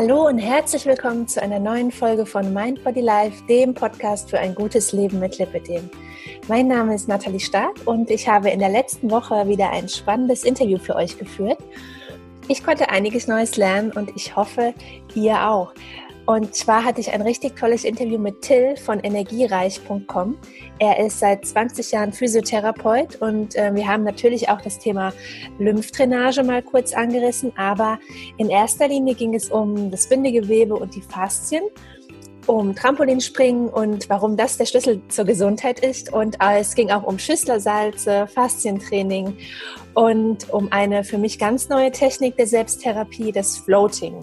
Hallo und herzlich willkommen zu einer neuen Folge von Mind Body Life, dem Podcast für ein gutes Leben mit Lipidem. Mein Name ist Nathalie Stark und ich habe in der letzten Woche wieder ein spannendes Interview für euch geführt. Ich konnte einiges Neues lernen und ich hoffe, ihr auch. Und zwar hatte ich ein richtig tolles Interview mit Till von energiereich.com. Er ist seit 20 Jahren Physiotherapeut und äh, wir haben natürlich auch das Thema Lymphdrainage mal kurz angerissen, aber in erster Linie ging es um das Bindegewebe und die Faszien, um Trampolinspringen und warum das der Schlüssel zur Gesundheit ist. Und äh, es ging auch um Schüsslersalze, Faszientraining und um eine für mich ganz neue Technik der Selbsttherapie, das Floating.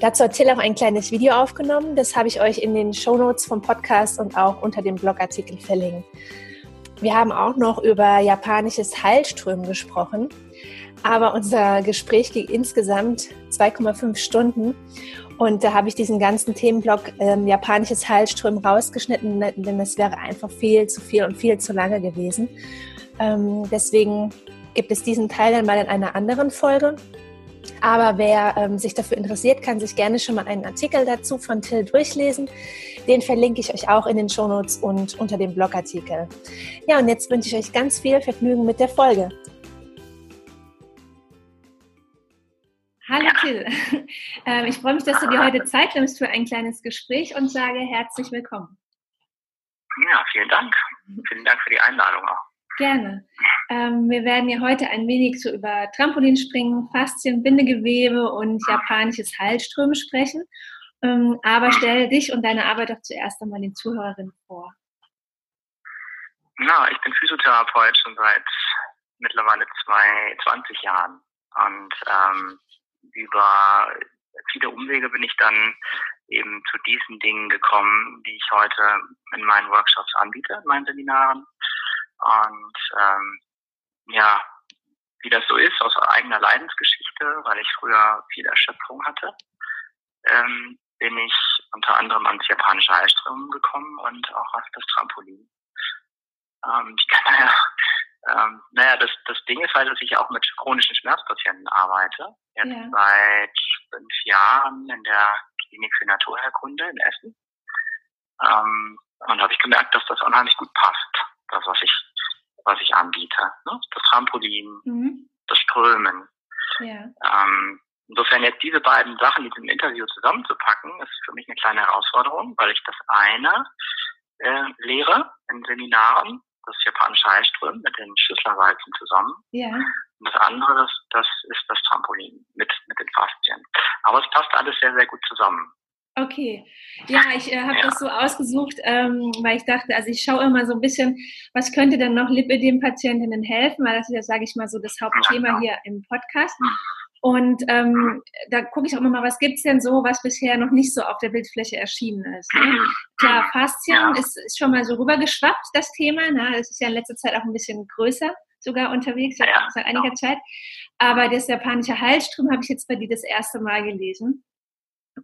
Dazu hat Till auch ein kleines Video aufgenommen. Das habe ich euch in den Show Notes vom Podcast und auch unter dem Blogartikel verlinkt. Wir haben auch noch über japanisches Heilströmen gesprochen. Aber unser Gespräch ging insgesamt 2,5 Stunden. Und da habe ich diesen ganzen Themenblock ähm, japanisches Heilströmen rausgeschnitten, denn das wäre einfach viel zu viel und viel zu lange gewesen. Ähm, deswegen gibt es diesen Teil dann mal in einer anderen Folge. Aber wer ähm, sich dafür interessiert, kann sich gerne schon mal einen Artikel dazu von Till durchlesen. Den verlinke ich euch auch in den Shownotes und unter dem Blogartikel. Ja, und jetzt wünsche ich euch ganz viel Vergnügen mit der Folge. Hallo Till, ähm, ich freue mich, dass du dir heute Zeit nimmst für ein kleines Gespräch und sage herzlich willkommen. Ja, vielen Dank. Vielen Dank für die Einladung auch. Gerne. Ähm, wir werden ja heute ein wenig so über Trampolinspringen, Faszien, Bindegewebe und japanisches Heilströmen sprechen. Ähm, aber stell dich und deine Arbeit doch zuerst einmal den Zuhörerinnen vor. Na, ich bin Physiotherapeut schon seit mittlerweile zwei, 20 Jahren. Und ähm, über viele Umwege bin ich dann eben zu diesen Dingen gekommen, die ich heute in meinen Workshops anbiete, in meinen Seminaren. Und ähm, ja, wie das so ist, aus eigener Leidensgeschichte, weil ich früher viel Erschöpfung hatte, ähm, bin ich unter anderem ans japanische Eisströmen gekommen und auch auf das Trampolin. Ähm, ich kann ja, ähm, naja, das, das Ding ist halt, dass ich auch mit chronischen Schmerzpatienten arbeite. Jetzt ja. seit fünf Jahren in der Klinik für Naturherkunde in Essen. Ähm, und habe ich gemerkt, dass das unheimlich gut passt, das, was ich was ich anbiete. Ne? Das Trampolin, mhm. das Strömen. Ja. Ähm, insofern jetzt diese beiden Sachen in diesem Interview zusammenzupacken, ist für mich eine kleine Herausforderung, weil ich das eine äh, lehre in Seminaren, das japanische Heilströmen mit den Schüsslerwalzen zusammen. Ja. Und das andere, das, das ist das Trampolin mit, mit den Faszien. Aber es passt alles sehr, sehr gut zusammen. Okay, ja, ich äh, habe das so ausgesucht, ähm, weil ich dachte, also ich schaue immer so ein bisschen, was könnte denn noch Lipidem-Patientinnen helfen, weil das ist ja, sage ich mal, so das Hauptthema hier im Podcast. Und ähm, da gucke ich auch immer mal, was gibt's denn so, was bisher noch nicht so auf der Bildfläche erschienen ist. Ne? Klar, Faszien ist, ist schon mal so rübergeschwappt, das Thema. Ne? Das ist ja in letzter Zeit auch ein bisschen größer sogar unterwegs, seit, seit einiger Zeit. Aber das japanische Halsstrom habe ich jetzt bei dir das erste Mal gelesen.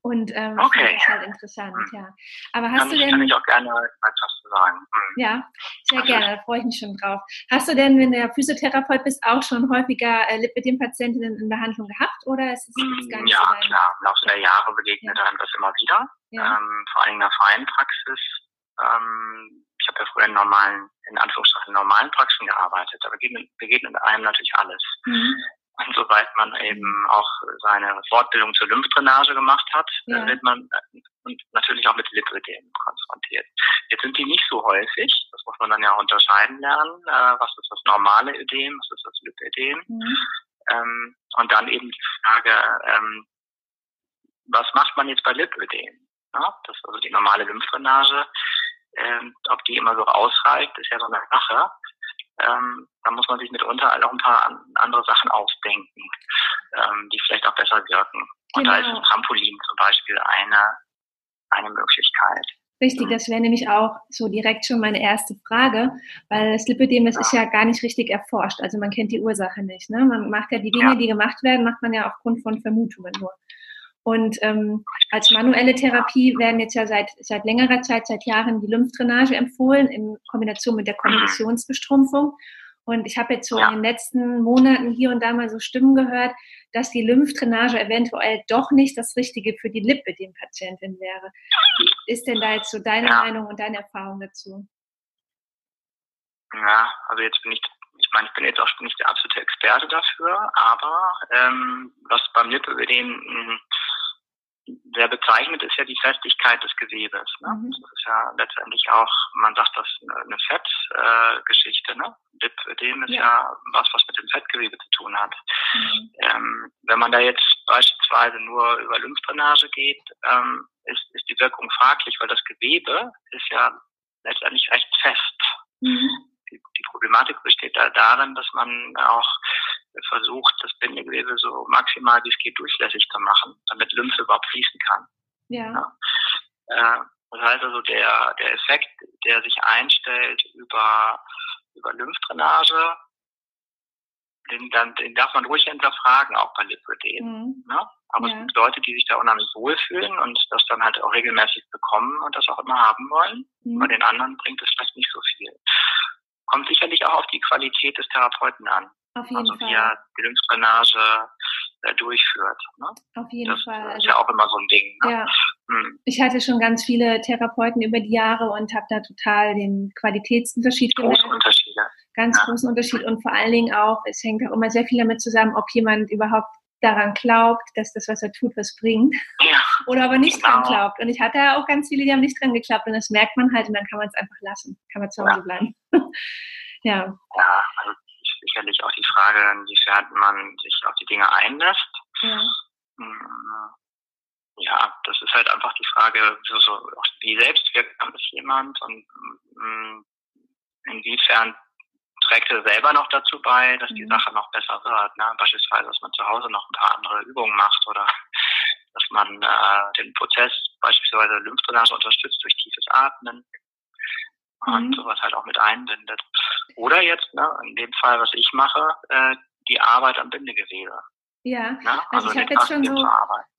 Und ähm, okay. das ist halt interessant, ja. Aber hast Dann du denn. Kann ich auch gerne etwas zu sagen. Mhm. Ja, sehr also gerne, da freue ich mich schon drauf. Hast du denn, wenn du Physiotherapeut bist, auch schon häufiger äh, Lipidem-Patientinnen in Behandlung gehabt oder ist es mm, gar nicht Ja, so klar. Im Laufe der Jahre begegnet ja. einem das immer wieder. Ja. Ähm, vor allem in der freien Praxis. Ähm, ich habe ja früher in normalen, in Anführungsstrichen normalen Praxen gearbeitet. Da begegnet, begegnet einem natürlich alles. Mhm. Und sobald man eben auch seine Fortbildung zur Lymphdrainage gemacht hat, ja. wird man äh, und natürlich auch mit Lipödem konfrontiert. Jetzt sind die nicht so häufig, das muss man dann ja unterscheiden lernen. Äh, was ist das normale Ödem, was ist das Lipödem? Mhm. Ähm, und dann eben die Frage, ähm, was macht man jetzt bei Lipödem? Ja, das ist also die normale Lymphdrainage. Ähm, ob die immer so ausreicht, ist ja so eine Sache ähm, da muss man sich mitunter auch ein paar andere Sachen ausdenken, ähm, die vielleicht auch besser wirken. Und genau. da ist genau. ein Trampolin zum Beispiel eine, eine Möglichkeit. Richtig, mhm. das wäre nämlich auch so direkt schon meine erste Frage, weil das Lipödem, das ja. ist ja gar nicht richtig erforscht. Also man kennt die Ursache nicht. Ne? Man macht ja die Dinge, ja. die gemacht werden, macht man ja aufgrund von Vermutungen nur. Und ähm, als manuelle Therapie werden jetzt ja seit, seit längerer Zeit, seit Jahren die Lymphdrainage empfohlen in Kombination mit der Kombinationsbestrumpfung. Und ich habe jetzt so ja. in den letzten Monaten hier und da mal so Stimmen gehört, dass die Lymphdrainage eventuell doch nicht das Richtige für die Lipödem-Patientin wäre. Wie ist denn da jetzt so deine ja. Meinung und deine Erfahrung dazu? Ja, also jetzt bin ich, ich meine, ich bin jetzt auch nicht der absolute Experte dafür, aber ähm, was beim Lipödem sehr bezeichnend ist ja die Festigkeit des Gewebes. Ne? Mhm. Das ist ja letztendlich auch, man sagt das eine Fettgeschichte. Äh, ne? Lipödem ist ja. ja. was, was mit dem Fettgewebe zu tun hat. Mhm. Ähm, wenn man da jetzt beispielsweise nur über Lymphdrainage geht, ähm, ist, ist die Wirkung fraglich, weil das Gewebe ist ja letztendlich recht fest. Mhm. Die, Problematik besteht da darin, dass man auch versucht, das Bindegewebe so maximal wie es geht durchlässig zu machen, damit Lymphe überhaupt fließen kann. Ja. ja. Äh, das heißt also, der, der Effekt, der sich einstellt über, über Lymphdrainage, den, dann, den darf man ruhig hinterfragen, auch bei Lipödem. Mhm. Ne? Aber ja. es gibt Leute, die sich da unheimlich wohlfühlen und das dann halt auch regelmäßig bekommen und das auch immer haben wollen. Mhm. Bei den anderen bringt es vielleicht nicht so viel. Kommt sicherlich auch auf die Qualität des Therapeuten an. Auf jeden also Fall. wie er die Lymphdrainage äh, durchführt. Ne? Auf jeden das Fall. Das ist also, ja auch immer so ein Ding. Ne? Ja. Hm. Ich hatte schon ganz viele Therapeuten über die Jahre und habe da total den Qualitätsunterschied gemerkt. Große Unterschiede. Ganz ja. großen Unterschied und vor allen Dingen auch, es hängt auch immer sehr viel damit zusammen, ob jemand überhaupt daran glaubt, dass das, was er tut, was bringt. Ja. Oder aber nicht genau. dran glaubt. Und ich hatte ja auch ganz viele, die haben nicht dran geglaubt und das merkt man halt und dann kann man es einfach lassen. Kann man zu Hause ja. bleiben. ja. Ja, also sicherlich auch die Frage, inwiefern man sich auf die Dinge einlässt. Ja. Hm, ja, das ist halt einfach die Frage, so, so, wie selbstwirksam ist jemand und mh, hm, inwiefern trägt er selber noch dazu bei, dass die mhm. Sache noch besser wird. Ne? Beispielsweise, dass man zu Hause noch ein paar andere Übungen macht oder dass man äh, den Prozess beispielsweise Lymphdrainage unterstützt durch tiefes Atmen und mhm. sowas halt auch mit einbindet. Oder jetzt, ne, in dem Fall, was ich mache, äh, die Arbeit am Bindegewebe. Ja, ja also, also, ich habe jetzt schon so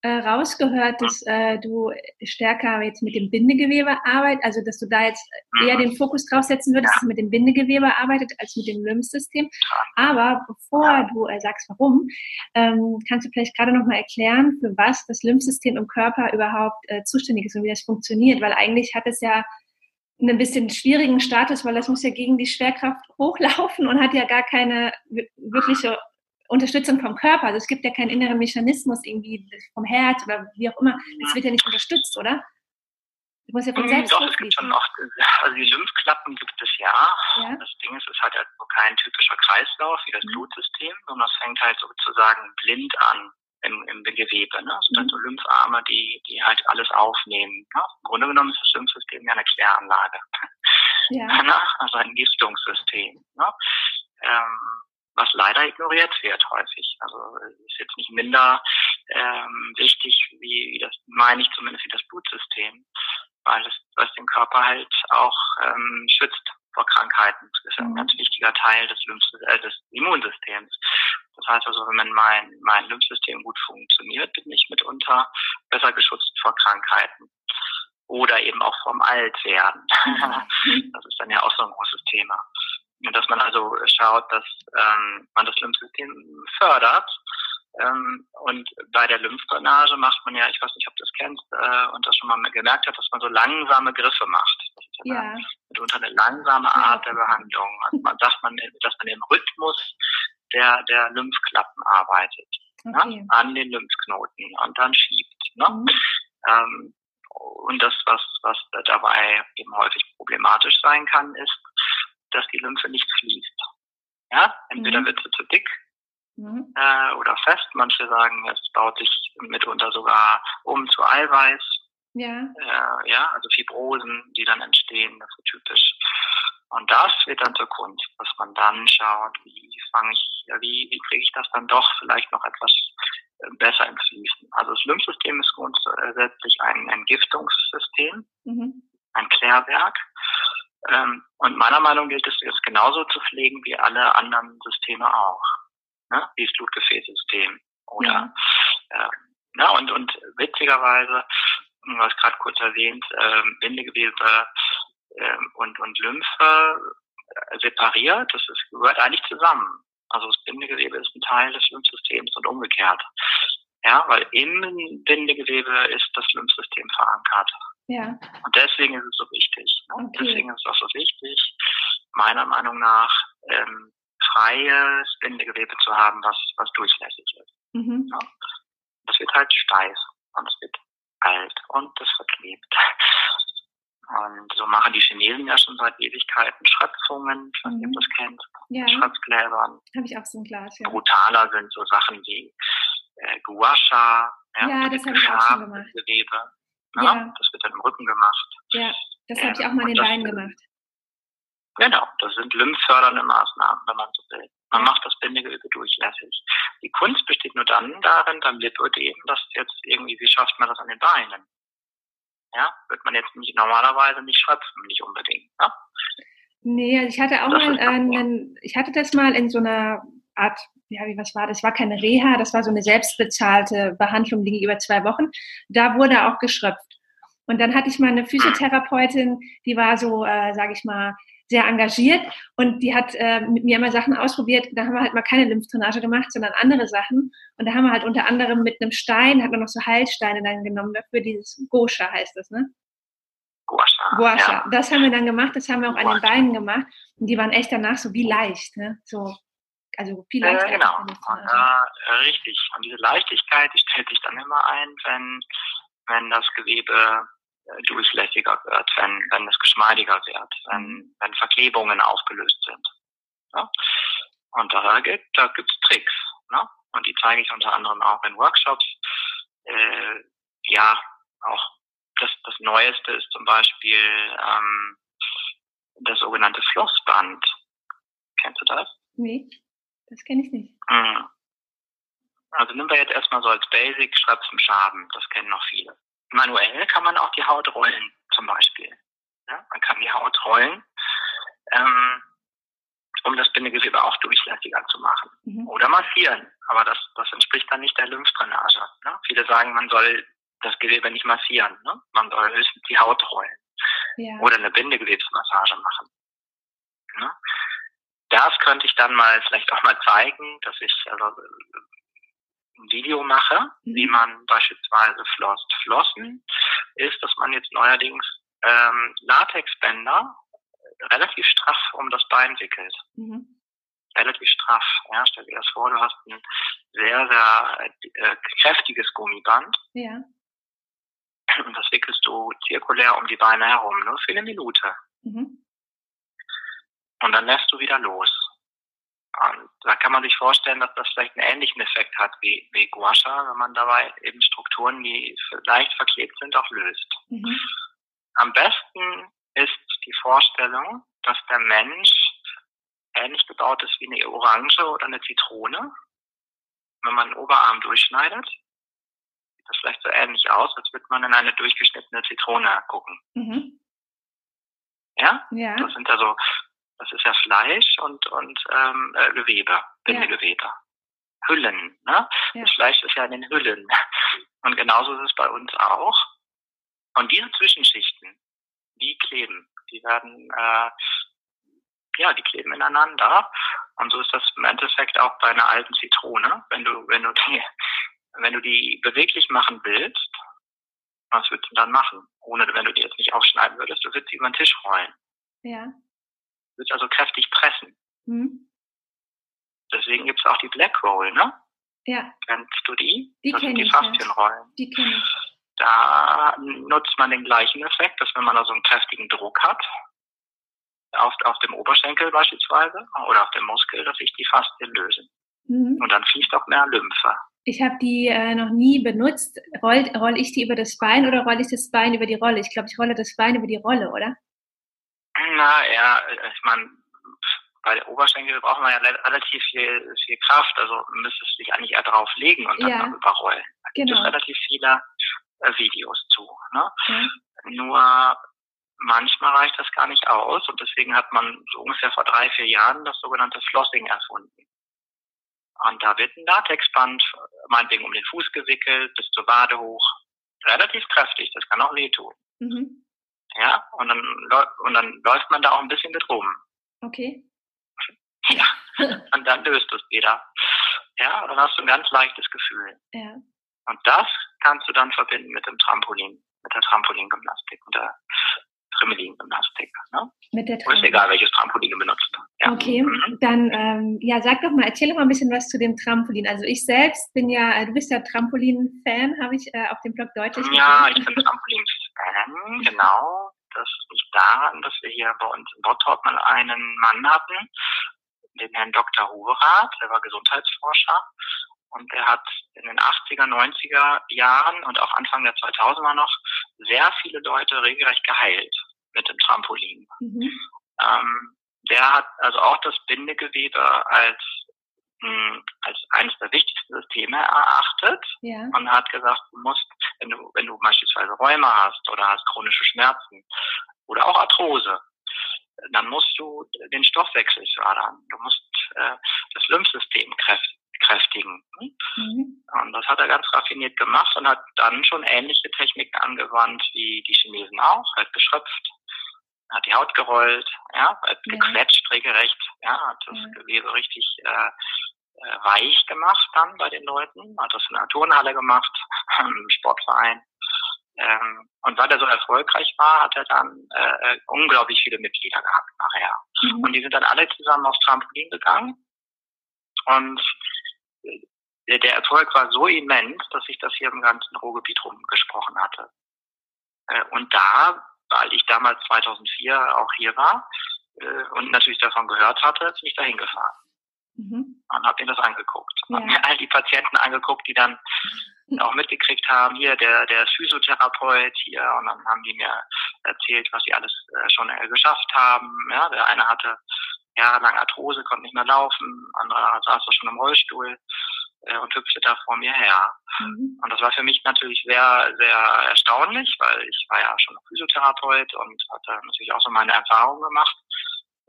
äh, rausgehört, dass mhm. äh, du stärker jetzt mit dem Bindegewebe arbeitest, also dass du da jetzt mhm. eher den Fokus drauf setzen würdest, ja. dass du mit dem Bindegewebe arbeitet als mit dem Lymphsystem. Aber bevor ja. du äh, sagst, warum, ähm, kannst du vielleicht gerade nochmal erklären, für was das Lymphsystem im Körper überhaupt äh, zuständig ist und wie das funktioniert, weil eigentlich hat es ja einen bisschen schwierigen Status, weil das muss ja gegen die Schwerkraft hochlaufen und hat ja gar keine wirkliche Unterstützung vom Körper. Also es gibt ja keinen inneren Mechanismus irgendwie vom Herz oder wie auch immer. Das wird ja nicht unterstützt, oder? Du musst ja von hm, selbst Doch, es gibt schon noch, also die Lymphklappen gibt es ja. ja. Das Ding ist, es ist halt kein typischer Kreislauf wie das mhm. Blutsystem, sondern es fängt halt sozusagen blind an im, im Gewebe. Ne? Das sind mhm. so Lympharme, die, die halt alles aufnehmen. Ne? Im Grunde genommen ist das Lymphsystem ja eine Kläranlage. Ja. Ne? Also ein Giftungssystem. Ne? Ähm, was leider ignoriert wird häufig. Also ist jetzt nicht minder ähm, wichtig, wie, wie das meine ich zumindest wie das Blutsystem, weil es was den Körper halt auch ähm, schützt vor Krankheiten. Das ist ein mhm. ganz wichtiger Teil des, Lymph äh, des Immunsystems. Das heißt also, wenn mein, mein Lymphsystem gut funktioniert, bin ich mitunter besser geschützt vor Krankheiten. Oder eben auch vom Altwerden. Mhm. das ist dann ja auch so ein großes Thema. Dass man also schaut, dass ähm, man das Lymphsystem fördert. Ähm, und bei der Lymphdrainage macht man ja, ich weiß nicht, ob du das kennst äh, und das schon mal gemerkt hat, dass man so langsame Griffe macht. Das ist ja, ja. mitunter eine langsame Art ja. der Behandlung. Also man sagt man, dass man im Rhythmus der, der Lymphklappen arbeitet. Ne, okay. Ne? An den Lymphknoten und dann schiebt. Ne? Mhm. Ähm, und das, was, was dabei eben häufig problematisch sein kann, ist, dass die Lymphe nicht fließt. Ja, entweder mhm. wird sie zu dick mhm. äh, oder fest. Manche sagen, es baut sich mitunter sogar um zu Eiweiß. Ja. Äh, ja, also Fibrosen, die dann entstehen, das ist typisch. Und das wird dann zur Kunst, dass man dann schaut, wie fange ich, wie, wie kriege ich das dann doch vielleicht noch etwas äh, besser ins Fließen. Also das Lymphsystem ist grundsätzlich ein Entgiftungssystem, mhm. ein Klärwerk. Ähm, und meiner Meinung gilt es jetzt genauso zu pflegen wie alle anderen Systeme auch. Ne? Wie das Blutgefäßsystem. Oder ja. äh, na, und, und witzigerweise, du hast gerade kurz erwähnt, äh, Bindegewebe äh, und, und Lymphe äh, separiert. Das ist, gehört eigentlich zusammen. Also das Bindegewebe ist ein Teil des Lymphsystems und umgekehrt. Ja, weil im Bindegewebe ist das Lymphsystem verankert. Ja. Und deswegen ist es so wichtig. Ne? Okay. Deswegen ist es auch so wichtig, meiner Meinung nach, ähm, freies Bindegewebe zu haben, was, was durchlässig ist. Mhm. Ja? Das wird halt steif und es wird alt und es verklebt. Und so machen die Chinesen ja schon seit Ewigkeiten Schröpfungen, ich weiß nicht, ob du das kennst, ja. Schröpfgläsern. Habe ich auch so ein Glas, ja. Brutaler sind so Sachen wie äh, Guasha, ja, ja das habe ich auch schon gemacht. Gewebe. Ne? Ja. Das wird dann im Rücken gemacht. Ja, das habe ich auch mal in den Beinen gemacht. Genau, das sind lymphfördernde Maßnahmen, wenn man so will. Man macht das Bindegewebe durchlässig. Die Kunst besteht nur dann darin, beim Lipödem, dass jetzt irgendwie, wie schafft man das an den Beinen? Ja, wird man jetzt nicht normalerweise nicht schröpfen, nicht unbedingt. Ja? Nee, also ich hatte auch das mal, einen, ich hatte das mal in so einer Art, ja, wie was war das? War keine Reha, das war so eine selbstbezahlte Behandlung, die über zwei Wochen. Da wurde auch geschröpft. Und dann hatte ich mal eine Physiotherapeutin, die war so, äh, sage ich mal, sehr engagiert und die hat äh, mit mir immer Sachen ausprobiert. Da haben wir halt mal keine Lymphdrainage gemacht, sondern andere Sachen. Und da haben wir halt unter anderem mit einem Stein, hat man noch so Heilsteine dann genommen dafür, dieses Gosha heißt das, ne? Guasha. Guasha. Ja. Das haben wir dann gemacht, das haben wir auch Guasha. an den Beinen gemacht. Und die waren echt danach so wie leicht, ne? So, also viel leichter. Äh, genau. Und, äh, richtig. Und diese Leichtigkeit, die stellt sich dann immer ein, wenn, wenn das Gewebe äh, durchlässiger wird, wenn, wenn es geschmeidiger wird, wenn, wenn Verklebungen aufgelöst sind. Ja? Und da gibt da gibt's Tricks. Ne? Und die zeige ich unter anderem auch in Workshops. Äh, ja, auch das, das Neueste ist zum Beispiel ähm, das sogenannte Flossband. Kennst du das? Nee, das kenne ich nicht. Mhm. Also nehmen wir jetzt erstmal so als Basic Schröpfen Schaben. Das kennen noch viele. Manuell kann man auch die Haut rollen, zum Beispiel. Ja, man kann die Haut rollen, ähm, um das Bindegewebe auch durchlässiger zu machen. Mhm. Oder massieren. Aber das, das entspricht dann nicht der Lymphdrainage. Ne? Viele sagen, man soll das Gewebe nicht massieren. Ne? Man soll höchstens die Haut rollen. Ja. Oder eine Bindegewebsmassage machen. Ne? Das könnte ich dann mal vielleicht auch mal zeigen, dass ich also ein Video mache, mhm. wie man beispielsweise flosst. Flossen ist, dass man jetzt neuerdings ähm, Latexbänder relativ straff um das Bein wickelt. Mhm. Relativ straff. Ja, stell dir das vor, du hast ein sehr, sehr äh, kräftiges Gummiband. Ja. Und das wickelst du zirkulär um die Beine herum, nur für eine Minute. Mhm. Und dann lässt du wieder los. Und da kann man sich vorstellen, dass das vielleicht einen ähnlichen Effekt hat wie, wie Guasha, wenn man dabei eben Strukturen, die leicht verklebt sind, auch löst. Mhm. Am besten ist die Vorstellung, dass der Mensch ähnlich gebaut ist wie eine Orange oder eine Zitrone. Wenn man den Oberarm durchschneidet, sieht das vielleicht so ähnlich aus, als würde man in eine durchgeschnittene Zitrone gucken. Mhm. Ja? ja? Das sind also das ist ja Fleisch und, und ähm, äh, Gewebe, Bindegewebe. Ja. Hüllen. Ne? Ja. Das Fleisch ist ja in den Hüllen. Und genauso ist es bei uns auch. Und diese Zwischenschichten, die kleben. Die werden, äh, ja, die kleben ineinander. Und so ist das im Endeffekt auch bei einer alten Zitrone. Wenn du, wenn du die, wenn du die beweglich machen willst, was würdest du dann machen? Ohne, wenn du die jetzt nicht aufschneiden würdest, du würdest sie über den Tisch rollen. Ja willst also kräftig pressen. Mhm. Deswegen gibt es auch die Black Roll, ne? Ja. Kennst du die? Die kenne die ich. Faszienrollen. Die kenne ich. Da nutzt man den gleichen Effekt, dass wenn man also einen kräftigen Druck hat, auf, auf dem Oberschenkel beispielsweise oder auf dem Muskel, dass sich die Faszien lösen. Mhm. Und dann fließt auch mehr Lymphe. Ich habe die äh, noch nie benutzt. Roll, roll ich die über das Bein oder rolle ich das Bein über die Rolle? Ich glaube, ich rolle das Bein über die Rolle, oder? Na ja, ich meine, bei der Oberschenkel braucht man ja relativ viel, viel Kraft, also müsste es sich eigentlich eher drauf legen und dann ja. überrollen. Da gibt genau. es relativ viele äh, Videos zu. Ne? Ja. Nur manchmal reicht das gar nicht aus und deswegen hat man so ungefähr vor drei, vier Jahren das sogenannte Flossing erfunden. Und da wird ein Latexband, meinetwegen um den Fuß gewickelt, bis zur Wade hoch. Relativ kräftig, das kann auch wehtun. Mhm. Ja, und dann, und dann läuft man da auch ein bisschen mit rum. Okay. Ja. Und dann löst es wieder. Ja, und dann hast du ein ganz leichtes Gefühl. Ja. Und das kannst du dann verbinden mit dem Trampolin, mit der Trampolingymnastik und der Trimmelin-Gymnastik. Ne? Mit der Tram ist egal, welches Trampolin du benutzt. Ja. Okay, mhm. dann ähm, ja, sag doch mal, erzähl doch mal ein bisschen was zu dem Trampolin. Also ich selbst bin ja, äh, du bist ja Trampolin-Fan, habe ich äh, auf dem Blog deutlich gesehen. Ja, ich bin Trampolin-Fan, genau. Daran, dass wir hier bei uns in Bottrop mal einen Mann hatten, den Herrn Dr. Hoverath, der war Gesundheitsforscher und der hat in den 80er, 90er Jahren und auch Anfang der 2000er noch sehr viele Leute regelrecht geheilt mit dem Trampolin. Mhm. Ähm, der hat also auch das Bindegewebe als hm, als eines der wichtigsten Systeme erachtet ja. und hat gesagt, du musst, wenn du, wenn du beispielsweise Rheuma hast oder hast chronische Schmerzen oder auch Arthrose, dann musst du den Stoffwechsel fördern. Du musst äh, das Lymphsystem kräftigen. Mhm. Und das hat er ganz raffiniert gemacht und hat dann schon ähnliche Techniken angewandt wie die Chinesen auch, hat geschröpft, hat die Haut gerollt, ja, hat ja. gequetscht regelrecht, ja, hat das ja. Gewebe richtig äh, äh, weich gemacht dann bei den Leuten, hat das in der Turnhalle gemacht, im Sportverein. Ähm, und weil er so erfolgreich war, hat er dann äh, äh, unglaublich viele Mitglieder gehabt nachher. Mhm. Und die sind dann alle zusammen aufs Trampolin gegangen. Und äh, der Erfolg war so immens, dass ich das hier im ganzen Ruhrgebiet rumgesprochen hatte. Äh, und da, weil ich damals 2004 auch hier war äh, und natürlich davon gehört hatte, bin ich da hingefahren. Mhm. Und habe mir das angeguckt. Ja. Habe mir all die Patienten angeguckt, die dann auch mitgekriegt haben, hier der, der Physiotherapeut hier und dann haben die mir erzählt, was sie alles äh, schon äh, geschafft haben. Ja, der eine hatte jahrelang Arthrose, konnte nicht mehr laufen, andere saß schon im Rollstuhl äh, und hüpfte da vor mir her. Mhm. Und das war für mich natürlich sehr, sehr erstaunlich, weil ich war ja schon Physiotherapeut und hatte natürlich auch so meine Erfahrungen gemacht.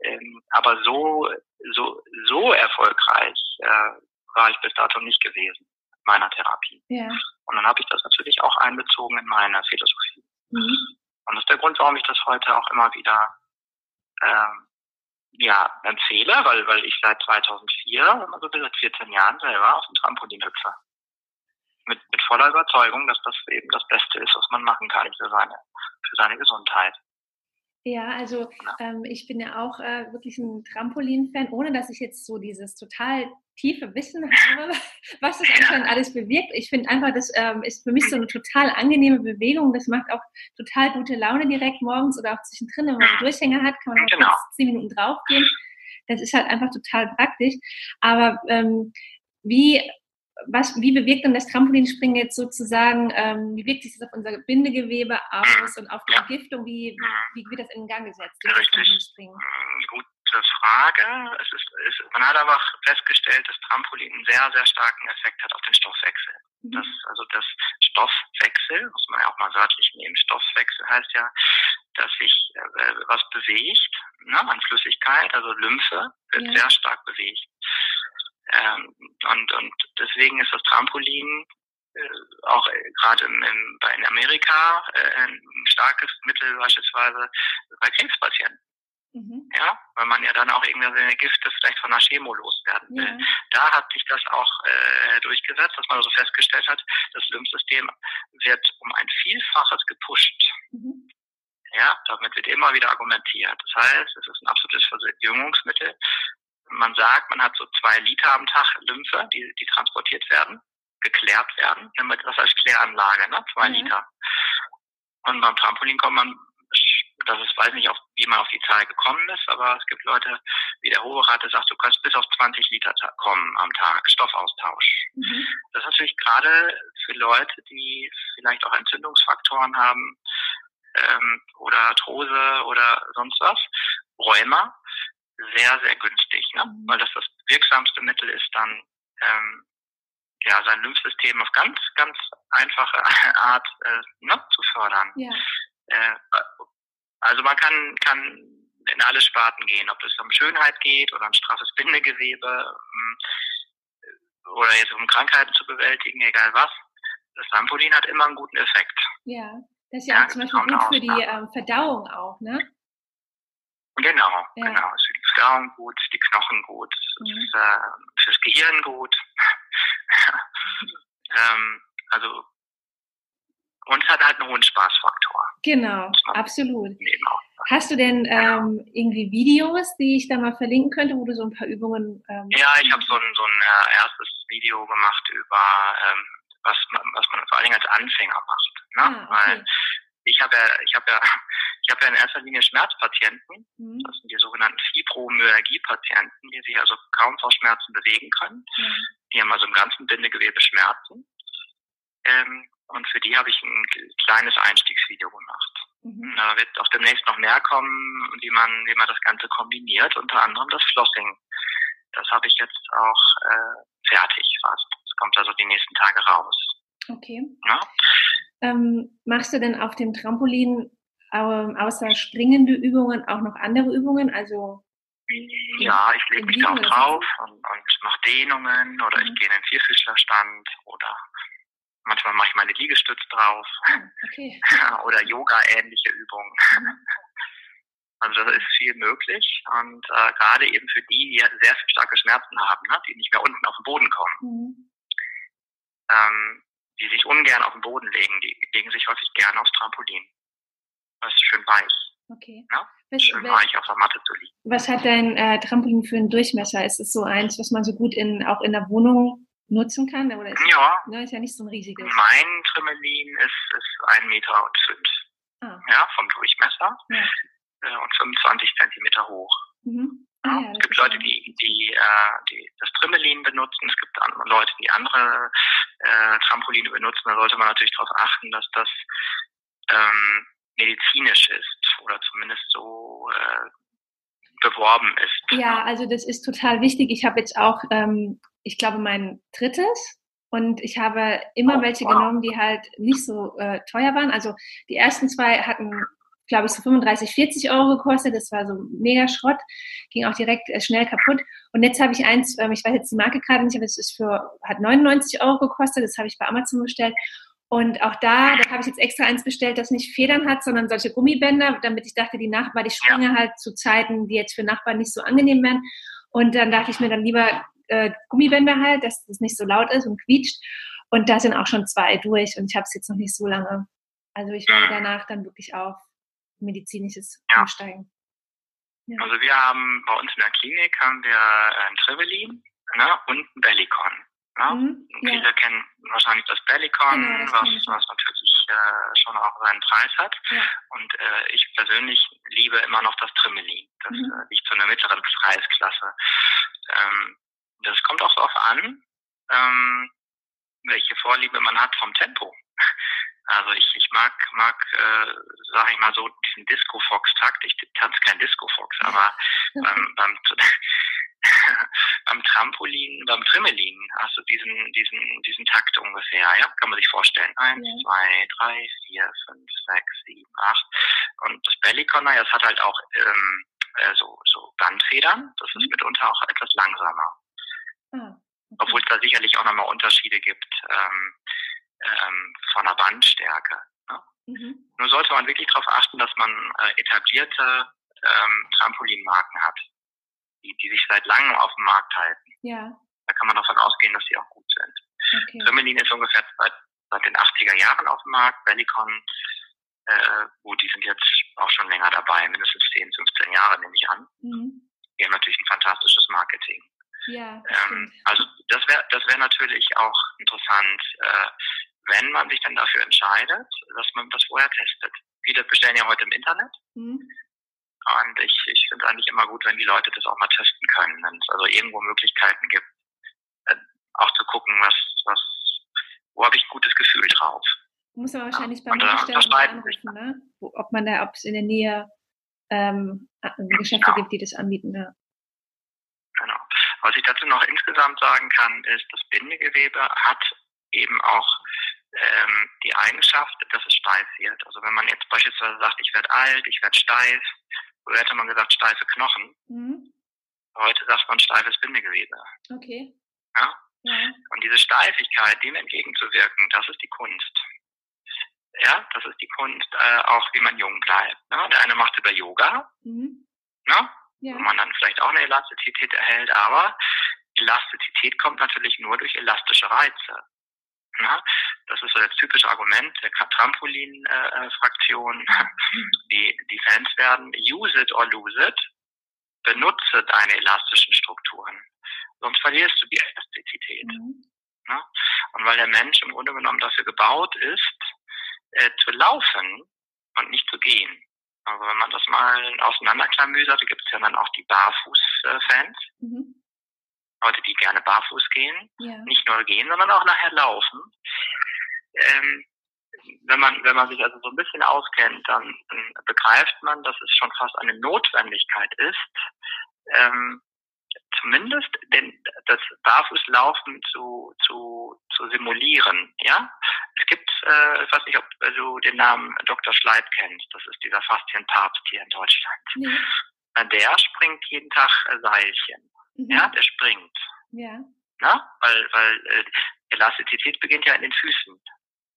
Ähm, aber so, so, so erfolgreich äh, war ich bis dato nicht gewesen meiner Therapie. Ja. Und dann habe ich das natürlich auch einbezogen in meine Philosophie. Mhm. Und das ist der Grund, warum ich das heute auch immer wieder ähm, ja, empfehle, weil, weil ich seit 2004, also seit 14 Jahren selber auf dem Trampolin hüpfe. Mit, mit voller Überzeugung, dass das eben das Beste ist, was man machen kann für seine, für seine Gesundheit. Ja, also ähm, ich bin ja auch äh, wirklich ein Trampolin-Fan, ohne dass ich jetzt so dieses total tiefe Wissen habe, was das anscheinend alles bewirkt. Ich finde einfach, das ähm, ist für mich so eine total angenehme Bewegung. Das macht auch total gute Laune direkt morgens oder auch zwischendrin, wenn man einen Durchhänger hat, kann man auch genau. zehn Minuten draufgehen. Das ist halt einfach total praktisch. Aber ähm, wie was, wie bewirkt denn das Trampolinspringen jetzt sozusagen, ähm, wie wirkt sich das auf unser Bindegewebe aus und auf die ja. Entgiftung? Wie, wie wird das in Gang gesetzt, Trampolinspringen? Hm, gute Frage. Es ist, es, man hat aber festgestellt, dass Trampolin einen sehr, sehr starken Effekt hat auf den Stoffwechsel. Mhm. Das, also das Stoffwechsel, muss man ja auch mal wörtlich nehmen, Stoffwechsel heißt ja, dass sich äh, was bewegt ne, an Flüssigkeit, also Lymphe wird ja. sehr stark bewegt. Ähm, und, und deswegen ist das Trampolin äh, auch äh, gerade im, im, in Amerika äh, ein starkes Mittel beispielsweise bei Krebspatienten. Mhm. Ja, weil man ja dann auch irgendwelche Gifte vielleicht von der Chemo loswerden will. Ja. Da hat sich das auch äh, durchgesetzt, dass man also festgestellt hat, das Lymphsystem wird um ein Vielfaches gepusht. Mhm. Ja, damit wird immer wieder argumentiert. Das heißt, es ist ein absolutes Verjüngungsmittel man sagt, man hat so zwei Liter am Tag Lymphe, die, die transportiert werden, geklärt werden. Das heißt Kläranlage, ne? zwei mhm. Liter. Und beim Trampolin kommt man, das ist, weiß nicht, auf, wie man auf die Zahl gekommen ist, aber es gibt Leute, wie der hohe Rate sagt, du kannst bis auf 20 Liter kommen am Tag, Stoffaustausch. Mhm. Das ist natürlich gerade für Leute, die vielleicht auch Entzündungsfaktoren haben, ähm, oder Arthrose oder sonst was, Rheuma, sehr, sehr günstig, ne? Mhm. weil das das wirksamste Mittel ist, dann ähm, ja, sein Lymphsystem auf ganz, ganz einfache Art äh, ne, zu fördern. Ja. Äh, also man kann, kann in alle Sparten gehen, ob es um Schönheit geht oder um straffes Bindegewebe ähm, oder jetzt um Krankheiten zu bewältigen, egal was. Das Trampolin hat immer einen guten Effekt. Ja, das ist ja, ja auch zum Beispiel gut für die ähm, Verdauung auch, ne? Genau, ja. genau. Ist für die Verdauung gut, die Knochen gut, mhm. ist, äh, fürs Gehirn gut. ähm, also und es hat halt einen hohen Spaßfaktor. Genau, absolut. Hast du denn ähm, irgendwie Videos, die ich da mal verlinken könnte, wo du so ein paar Übungen... Ähm, ja, ich habe so ein, so ein äh, erstes Video gemacht über, ähm, was, man, was man vor allen Dingen als Anfänger macht. Ne? Ah, okay. Weil ich habe ja, ich habe ja, ich habe ja in erster Linie Schmerzpatienten. Mhm. Das sind die sogenannten Fibromyalgie-Patienten, die sich also kaum vor Schmerzen bewegen können. Mhm. Die haben also im ganzen Bindegewebe Schmerzen. Ähm, und für die habe ich ein kleines Einstiegsvideo gemacht. Mhm. Da wird auch demnächst noch mehr kommen, wie man, wie man das Ganze kombiniert, unter anderem das Flossing. Das habe ich jetzt auch äh, fertig fast. Das kommt also die nächsten Tage raus. Okay. Ja? Ähm, machst du denn auf dem Trampolin ähm, außer springende Übungen auch noch andere Übungen? Also ja, ich lege mich da auch drauf und, und mache Dehnungen oder mhm. ich gehe in den Vierfüßlerstand oder Manchmal mache ich meine Liegestütz drauf. Ah, okay. Oder Yoga-ähnliche Übungen. Mhm. Also da ist viel möglich und äh, gerade eben für die, die sehr starke Schmerzen haben, ne, die nicht mehr unten auf den Boden kommen, mhm. ähm, die sich ungern auf den Boden legen, die legen sich häufig gern aufs Trampolin. Das ist schön weich. Okay. Ne? Was, schön weich auf der Matte zu liegen. Was hat dein äh, Trampolin für einen Durchmesser? Ist es so eins, was man so gut in auch in der Wohnung nutzen kann? Oder ist ja. Ne, ist ja nicht so ein riesiges. Mein Tremelin ist, ist ein Meter und fünf. Ah. Ja, vom Durchmesser. Ja. Äh, und 25 Zentimeter hoch. Mhm. Ja, es gibt Leute, die, die, äh, die das Trimmelin benutzen. Es gibt andere Leute, die andere äh, Trampoline benutzen. Da sollte man natürlich darauf achten, dass das ähm, medizinisch ist oder zumindest so äh, beworben ist. Ja, also das ist total wichtig. Ich habe jetzt auch ähm, ich glaube, mein drittes. Und ich habe immer oh, welche wow. genommen, die halt nicht so äh, teuer waren. Also die ersten zwei hatten, glaube ich, so 35, 40 Euro gekostet. Das war so mega Schrott. Ging auch direkt äh, schnell kaputt. Und jetzt habe ich eins, ähm, ich weiß jetzt die Marke gerade nicht, aber es ist für, hat 99 Euro gekostet. Das habe ich bei Amazon bestellt. Und auch da, da habe ich jetzt extra eins bestellt, das nicht Federn hat, sondern solche Gummibänder, damit ich dachte, die Nachbarn, die Sprünge halt zu Zeiten, die jetzt für Nachbarn nicht so angenehm wären. Und dann dachte ich mir dann lieber, äh, Gummibänder halt, dass es nicht so laut ist und quietscht. Und da sind auch schon zwei durch und ich habe es jetzt noch nicht so lange. Also ich werde danach dann wirklich auf medizinisches ja. umsteigen. Ja. Also wir haben bei uns in der Klinik haben wir ein Trevelin ne, und ein Bellicon. Ne? Mhm, Viele ja. kennen wahrscheinlich das Bellicon, genau, was, was natürlich äh, schon auch seinen Preis hat. Ja. Und äh, ich persönlich liebe immer noch das Tremelin. Das mhm. äh, liegt so in der mittleren Preisklasse. Ähm, das kommt auch darauf an, ähm, welche Vorliebe man hat vom Tempo. Also ich, ich mag, mag äh, sage ich mal so, diesen Disco-Fox-Takt. Ich tanze kein Disco-Fox, aber beim, beim, beim Trampolin, beim Trimmelin hast du diesen, diesen, diesen Takt ungefähr, ja? Kann man sich vorstellen. Eins, ja. zwei, drei, vier, fünf, sechs, sieben, acht. Und das Bellyconner, das hat halt auch ähm, äh, so, so Bandfedern. Das ist mhm. mitunter auch etwas langsamer. Ah, okay. Obwohl es da sicherlich auch nochmal Unterschiede gibt ähm, ähm, von der Bandstärke. Mhm. Nur sollte man wirklich darauf achten, dass man äh, etablierte ähm, Trampolinmarken hat, die, die sich seit langem auf dem Markt halten. Ja. Da kann man davon ausgehen, dass sie auch gut sind. Okay. Trimmelin ist ungefähr seit, seit den 80er Jahren auf dem Markt, Bellicon, äh, gut, die sind jetzt auch schon länger dabei, mindestens 10, 15 Jahre nehme ich an. Mhm. Die haben natürlich ein fantastisches Marketing. Ja, ähm, also das wäre das wäre natürlich auch interessant, äh, wenn man sich dann dafür entscheidet, dass man das vorher testet. Viele bestellen ja heute im Internet. Mhm. Und ich, ich finde es eigentlich immer gut, wenn die Leute das auch mal testen können, wenn es also irgendwo Möglichkeiten gibt, äh, auch zu gucken, was, was, wo habe ich ein gutes Gefühl drauf. Muss man wahrscheinlich ja, beim Hersteller anrufen, ne? ob man da, ob es in der Nähe ähm, Geschäfte genau. gibt, die das anbieten. Ja. Was ich dazu noch insgesamt sagen kann, ist, das Bindegewebe hat eben auch ähm, die Eigenschaft, dass es steif wird. Also wenn man jetzt beispielsweise sagt, ich werde alt, ich werde steif, früher hätte man gesagt steife Knochen. Mhm. Heute sagt man steifes Bindegewebe. Okay. Ja? ja? Und diese Steifigkeit, dem entgegenzuwirken, das ist die Kunst. Ja, das ist die Kunst, äh, auch wie man jung bleibt. Ne? Der eine macht über Yoga. Mhm. Ne? ja. wo man dann vielleicht auch eine Elastizität erhält, aber Elastizität kommt natürlich nur durch elastische Reize. Ja, das ist so das typische Argument der Trampolin-Fraktion. Äh, die, die Fans werden use it or lose it. Benutze deine elastischen Strukturen. Sonst verlierst du die Elastizität. Mhm. Ja? Und weil der Mensch im Grunde genommen dafür gebaut ist, äh, zu laufen und nicht zu gehen. Also wenn man das mal auseinanderklamüsert, gibt es ja dann auch die Barfuß-Fans. Mhm. Leute, die gerne barfuß gehen. Ja. Nicht nur gehen, sondern auch nachher laufen. Ähm, wenn man, wenn man sich also so ein bisschen auskennt, dann, begreift man, dass es schon fast eine Notwendigkeit ist, ähm, zumindest den, das Barfußlaufen zu, zu, zu simulieren. Ja, es gibt, äh, ich weiß nicht, ob du den Namen Dr. Schleib kennst. Das ist dieser Faszienpapst hier in Deutschland. Ja. Der springt jeden Tag Seilchen. Mhm. Ja, der springt. Ja. Na? Weil, weil äh, Elastizität beginnt ja in den Füßen.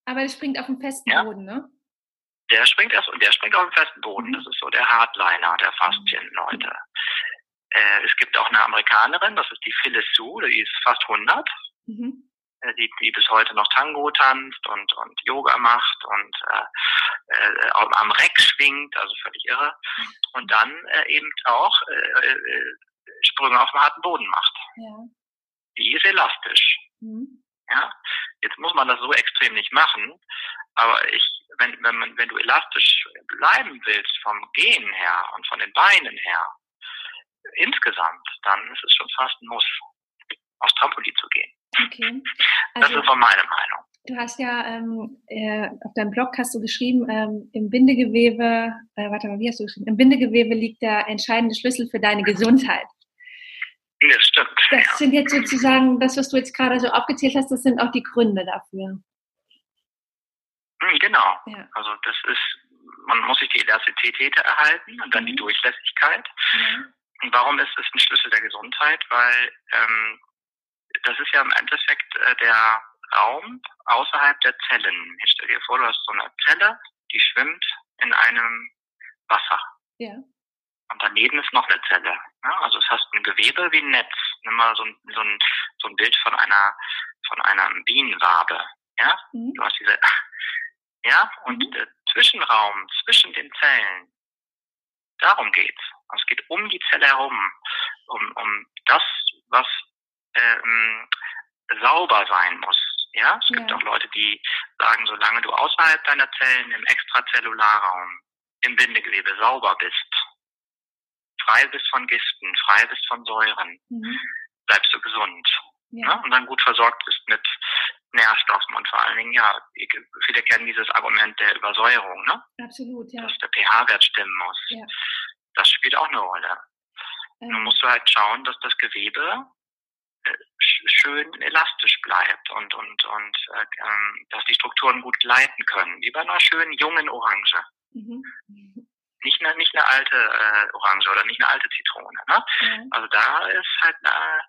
Aber der springt auf dem festen ja? Boden, ne? Der springt erst und der springt auf dem festen Boden. Mhm. Das ist so der Hardliner der Faszienleute. Mhm. Äh, es gibt auch eine Amerikanerin, das ist die Phyllis Sue, die ist fast 100. Mhm. Äh, die, die bis heute noch Tango tanzt und, und Yoga macht und äh, äh, am Reck schwingt, also völlig irre. Und dann äh, eben auch äh, äh, Sprünge auf dem harten Boden macht. Ja. Die ist elastisch. Mhm. Ja, jetzt muss man das so extrem nicht machen, aber ich, wenn, wenn, man, wenn du elastisch bleiben willst vom Gehen her und von den Beinen her, insgesamt, dann ist es schon fast ein Muss, aufs Trampolin zu gehen. Okay. Also, das ist von meiner Meinung. Du hast ja ähm, äh, auf deinem Blog hast du geschrieben, ähm, im Bindegewebe, äh, warte mal, wie hast du geschrieben? Im Bindegewebe liegt der entscheidende Schlüssel für deine Gesundheit. Das stimmt. Das sind jetzt sozusagen, das, was du jetzt gerade so aufgezählt hast, das sind auch die Gründe dafür. Hm, genau. Ja. Also das ist, man muss sich die Elastizität erhalten und dann mhm. die Durchlässigkeit. Ja. Und warum ist es ein Schlüssel der Gesundheit? Weil ähm, das ist ja im Endeffekt äh, der Raum außerhalb der Zellen. Jetzt stell dir vor, du hast so eine Zelle, die schwimmt in einem Wasser. Ja. Und daneben ist noch eine Zelle. Ja, also es hast ein Gewebe wie ein Netz. Nimm mal so ein, so ein, so ein Bild von einer, von einer Bienenwabe. Ja, mhm. du hast diese, ja, und mhm. der Zwischenraum zwischen den Zellen, darum geht's. Es geht um die Zelle herum, um, um das, was ähm, sauber sein muss. Ja, es ja. gibt auch Leute, die sagen, solange du außerhalb deiner Zellen im Extrazellularraum, im Bindegewebe sauber bist, frei bist von Giften, frei bist von Säuren, mhm. bleibst du gesund. Ja. Ne? Und dann gut versorgt bist mit Nährstoffen und vor allen Dingen, ja, viele kennen dieses Argument der Übersäuerung, ne? Absolut, ja. Dass der pH-Wert stimmen muss. Ja. Das spielt auch eine Rolle. Ähm. Nun musst du halt schauen, dass das Gewebe äh, schön elastisch bleibt und und und äh, ähm, dass die Strukturen gut gleiten können, wie bei einer schönen jungen Orange. Mhm nicht eine, nicht eine alte äh, Orange oder nicht eine alte Zitrone. Ne? Mhm. Also da ist halt eine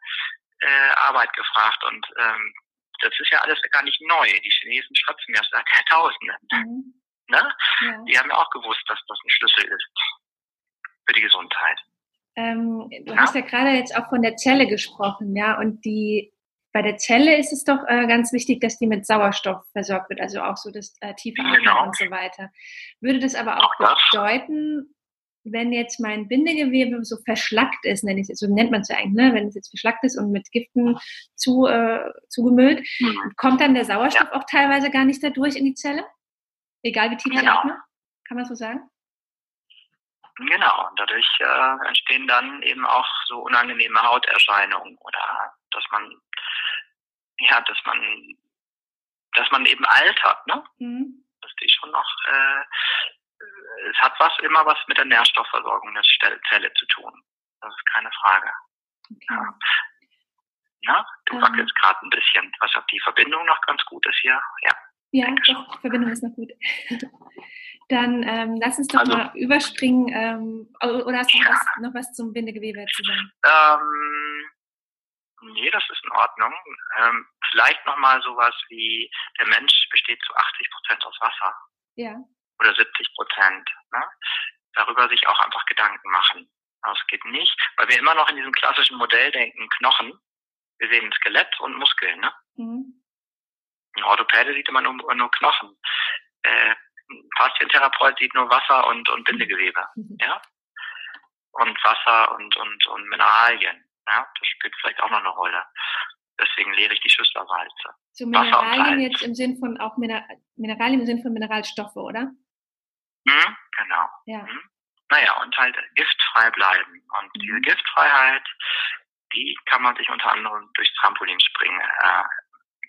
äh, Arbeit gefragt und ähm, das ist ja alles gar nicht neu. Die Chinesen schöpfen ja seit Jahrtausenden. Mhm. Ne? Ja. Die haben ja auch gewusst, dass das ein Schlüssel ist für die Gesundheit. Ähm, du ja? hast ja gerade jetzt auch von der Zelle gesprochen, ja, und die bei der Zelle ist es doch äh, ganz wichtig, dass die mit Sauerstoff versorgt wird, also auch so das äh, tiefe Atmen genau. und so weiter. Würde das aber auch, auch bedeuten, wenn jetzt mein Bindegewebe so verschlackt ist, nenne ich es, so nennt man es ja eigentlich, ne? wenn es jetzt verschlackt ist und mit Giften zu, äh, zugemüllt, mhm. kommt dann der Sauerstoff ja. auch teilweise gar nicht dadurch in die Zelle? Egal wie tief genau. ich atme? Kann man so sagen? Genau, und dadurch äh, entstehen dann eben auch so unangenehme Hauterscheinungen oder dass man ja, dass man, dass man eben altert, ne? Mhm. Dass die schon noch, äh, es hat was immer was mit der Nährstoffversorgung der Zelle zu tun. Das ist keine Frage. Okay. Ja. Na, du ähm. wackelst gerade ein bisschen, was ob die Verbindung noch ganz gut ist hier. Ja. Ja, doch, die Verbindung ist noch gut. Dann ähm, lass uns doch also, mal überspringen. Ähm, oder hast du ja. noch, was, noch was zum Bindegewebe zu sagen? Ähm, nee, das ist in Ordnung. Ähm, vielleicht nochmal sowas wie, der Mensch besteht zu 80 Prozent aus Wasser. Ja. Oder 70 Prozent. Ne? Darüber sich auch einfach Gedanken machen. Das geht nicht, weil wir immer noch in diesem klassischen Modell denken, Knochen. Wir sehen Skelett und Muskeln, ne? Mhm. Ein Orthopäde sieht immer nur, nur Knochen. Äh, ein Faszientherapeut sieht nur Wasser und, und Bindegewebe, mhm. ja? Und Wasser und, und, und Mineralien, ja? Das spielt vielleicht auch noch eine Rolle. Deswegen lehre ich die Schüsslerwalze. So Mineralien jetzt im Sinn von auch Mineralien im Sinn von Mineralstoffe, oder? Mhm, genau. Ja. Mhm. Naja, und halt giftfrei bleiben. Und mhm. diese Giftfreiheit, die kann man sich unter anderem durch Trampolinspringen, äh,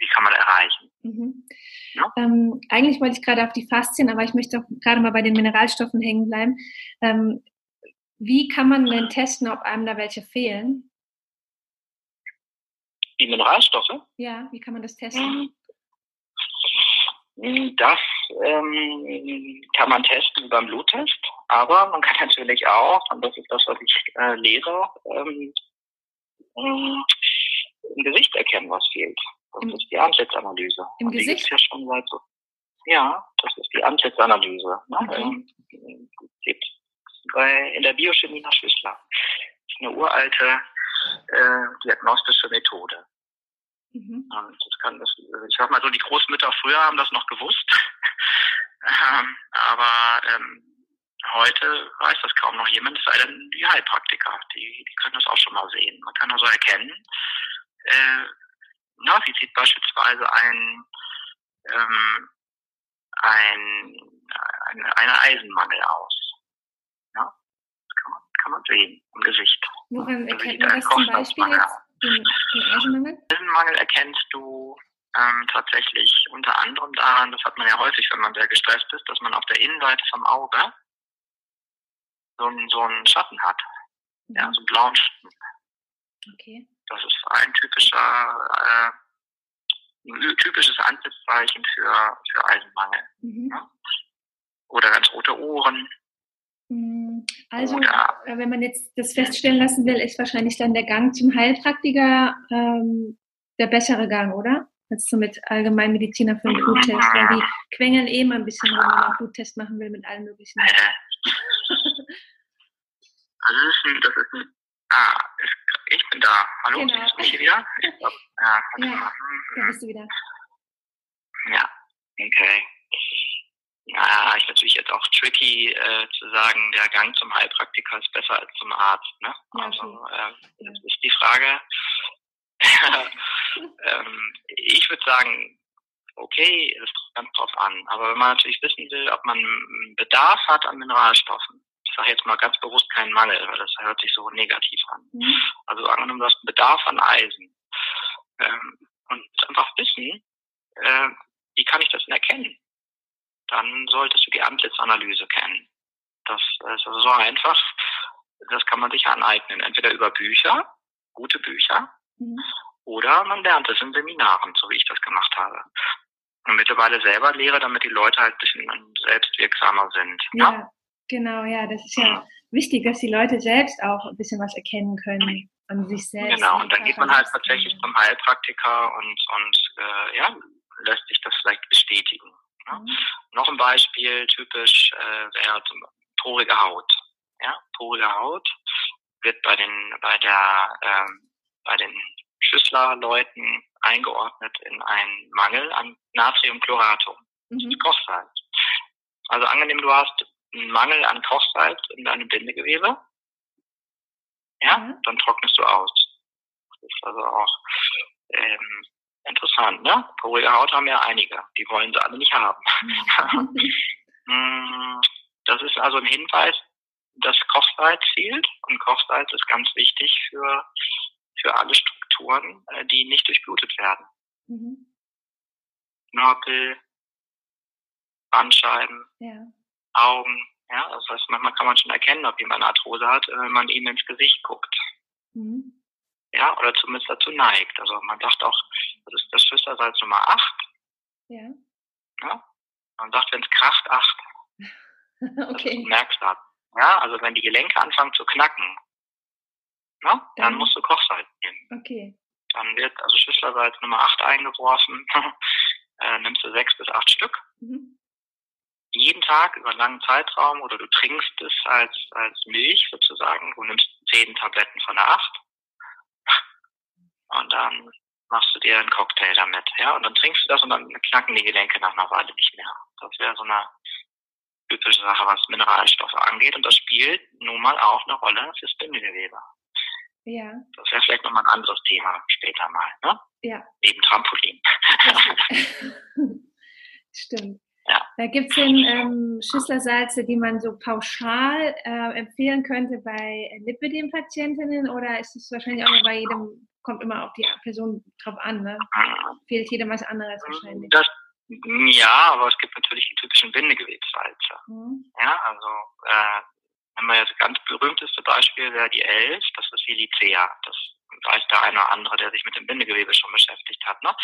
die kann man erreichen. Mhm. Ja? Ähm, eigentlich wollte ich gerade auf die Faszien, aber ich möchte auch gerade mal bei den Mineralstoffen hängen bleiben. Ähm, wie kann man denn testen, ob einem da welche fehlen? Die Mineralstoffe? Ja, wie kann man das testen? Hm, das ähm, kann man testen beim Bluttest, aber man kann natürlich auch, und das ist das, was ich äh, lese, ähm, im Gesicht erkennen, was fehlt. Das Im, ist die Antlitzanalyse. Im und Gesicht? ja schon seit so. Ja, das ist die Antlitzanalyse. Ne? Okay. Ähm, gibt bei, in der Biochemie nach Schüssler. Das ist eine uralte äh, diagnostische Methode. Mhm. Das kann das, ich sag mal so, die Großmütter früher haben das noch gewusst. ähm, aber ähm, heute weiß das kaum noch jemand, es sei denn die Heilpraktiker, die, die können das auch schon mal sehen. Man kann also erkennen, äh, ja, wie sieht beispielsweise ein, ähm, ein, ein, ein Eisenmangel aus. Ja, das kann man, kann man sehen im Gesicht. Woran erkennt man das zum Beispiel jetzt? Den, den Eisenmangel? Eisenmangel erkennst du ähm, tatsächlich unter anderem daran, das hat man ja häufig, wenn man sehr gestresst ist, dass man auf der Innenseite vom Auge so einen, so einen Schatten hat. Mhm. Ja, so einen blauen Schatten. Okay. Das ist ein typischer, äh, ein typisches Ansichtszeichen für, für Eisenmangel. Mhm. Ja? Oder ganz rote Ohren. Mhm. Also, äh, wenn man jetzt das feststellen lassen will, ist wahrscheinlich dann der Gang zum Heilpraktiker ähm, der bessere Gang, oder? Als so mit Allgemeinmediziner für einen Bluttest, weil die quengeln eh mal ein bisschen, wenn man einen Bluttest machen will mit allen möglichen. Also das ist ein, das ist ein, ah, ich bin da. Hallo, genau. bist du wieder? Ich glaub, ja, ja, da bist du wieder. Ja, okay. Ja, ist natürlich jetzt auch tricky äh, zu sagen, der Gang zum Heilpraktiker ist besser als zum Arzt. Ne? Ja, also äh, das ist die Frage. ähm, ich würde sagen, okay, es kommt ganz drauf an. Aber wenn man natürlich wissen will, ob man Bedarf hat an Mineralstoffen, ich sage jetzt mal ganz bewusst keinen Mangel, weil das hört sich so negativ an. Mhm. Also angenommen, du hast einen Bedarf an Eisen ähm, und einfach wissen, äh, wie kann ich das denn erkennen? Dann solltest du die Antlitzanalyse kennen. Das ist also so einfach, das kann man sich aneignen, entweder über Bücher, gute Bücher, mhm. oder man lernt es in Seminaren, so wie ich das gemacht habe. Und mittlerweile selber lehre, damit die Leute halt ein bisschen selbstwirksamer sind. Ja. ja? Genau, ja, das ist ja wichtig, dass die Leute selbst auch ein bisschen was erkennen können an sich selbst. Genau, und dann geht man halt tatsächlich zum Heilpraktiker und, und äh, ja, lässt sich das vielleicht bestätigen. Ne? Mhm. Noch ein Beispiel, typisch äh, wäre zum porige Haut. Ja, porige Haut wird bei den bei der ähm, bei den Schüsslerleuten eingeordnet in einen Mangel an Natriumchloratum. Mhm. Kochsalz. Also angenehm, du hast einen Mangel an Kochsalz in deinem Bindegewebe, ja, mhm. dann trocknest du aus. Das ist also auch ähm, interessant, ne? Porige Haut haben ja einige, die wollen sie alle nicht haben. Mm, das ist also ein Hinweis, dass Kochsalz fehlt und Kochsalz ist ganz wichtig für, für alle Strukturen, äh, die nicht durchblutet werden. Mhm. Knorpel, Bandscheiben, ja. Augen. Ja, das heißt, manchmal kann man schon erkennen, ob jemand Arthrose hat, wenn man ihm ins Gesicht guckt. Mhm. Ja, oder zumindest dazu neigt. Also man sagt auch, das ist das Schüsselsalz Nummer 8. Ja. ja. Man sagt, wenn es kracht, 8. okay. Du merkst das. Ja, also wenn die Gelenke anfangen zu knacken, na, dann, dann musst du Kochsalz nehmen. Okay. Dann wird also Schüsslersalz Nummer 8 eingeworfen. äh, nimmst du sechs bis acht Stück. Mhm jeden Tag über einen langen Zeitraum oder du trinkst es als, als Milch sozusagen. Du nimmst zehn Tabletten von der acht und dann machst du dir einen Cocktail damit, ja, und dann trinkst du das und dann knacken die Gelenke nach einer Weile nicht mehr. Das wäre so eine typische Sache, was Mineralstoffe angeht und das spielt nun mal auch eine Rolle fürs Bindegewebe. Ja. Das wäre vielleicht nochmal ein anderes Thema später mal, ne? Ja. Neben Trampolin. Stimmt. Ja. Da gibt es denn ähm, Schüsslersalze, die man so pauschal äh, empfehlen könnte bei Lipidem-Patientinnen oder ist es wahrscheinlich auch bei jedem, kommt immer auf die Person drauf an, ne? Fehlt jedem was anderes wahrscheinlich. Das, ja, aber es gibt natürlich die typischen Bindegewebssalze. Mhm. Ja, also äh, wir ja das ganz berühmteste Beispiel wäre die Elf, das ist Vilicea. Das weiß der eine oder andere, der sich mit dem Bindegewebe schon beschäftigt hat. Ne?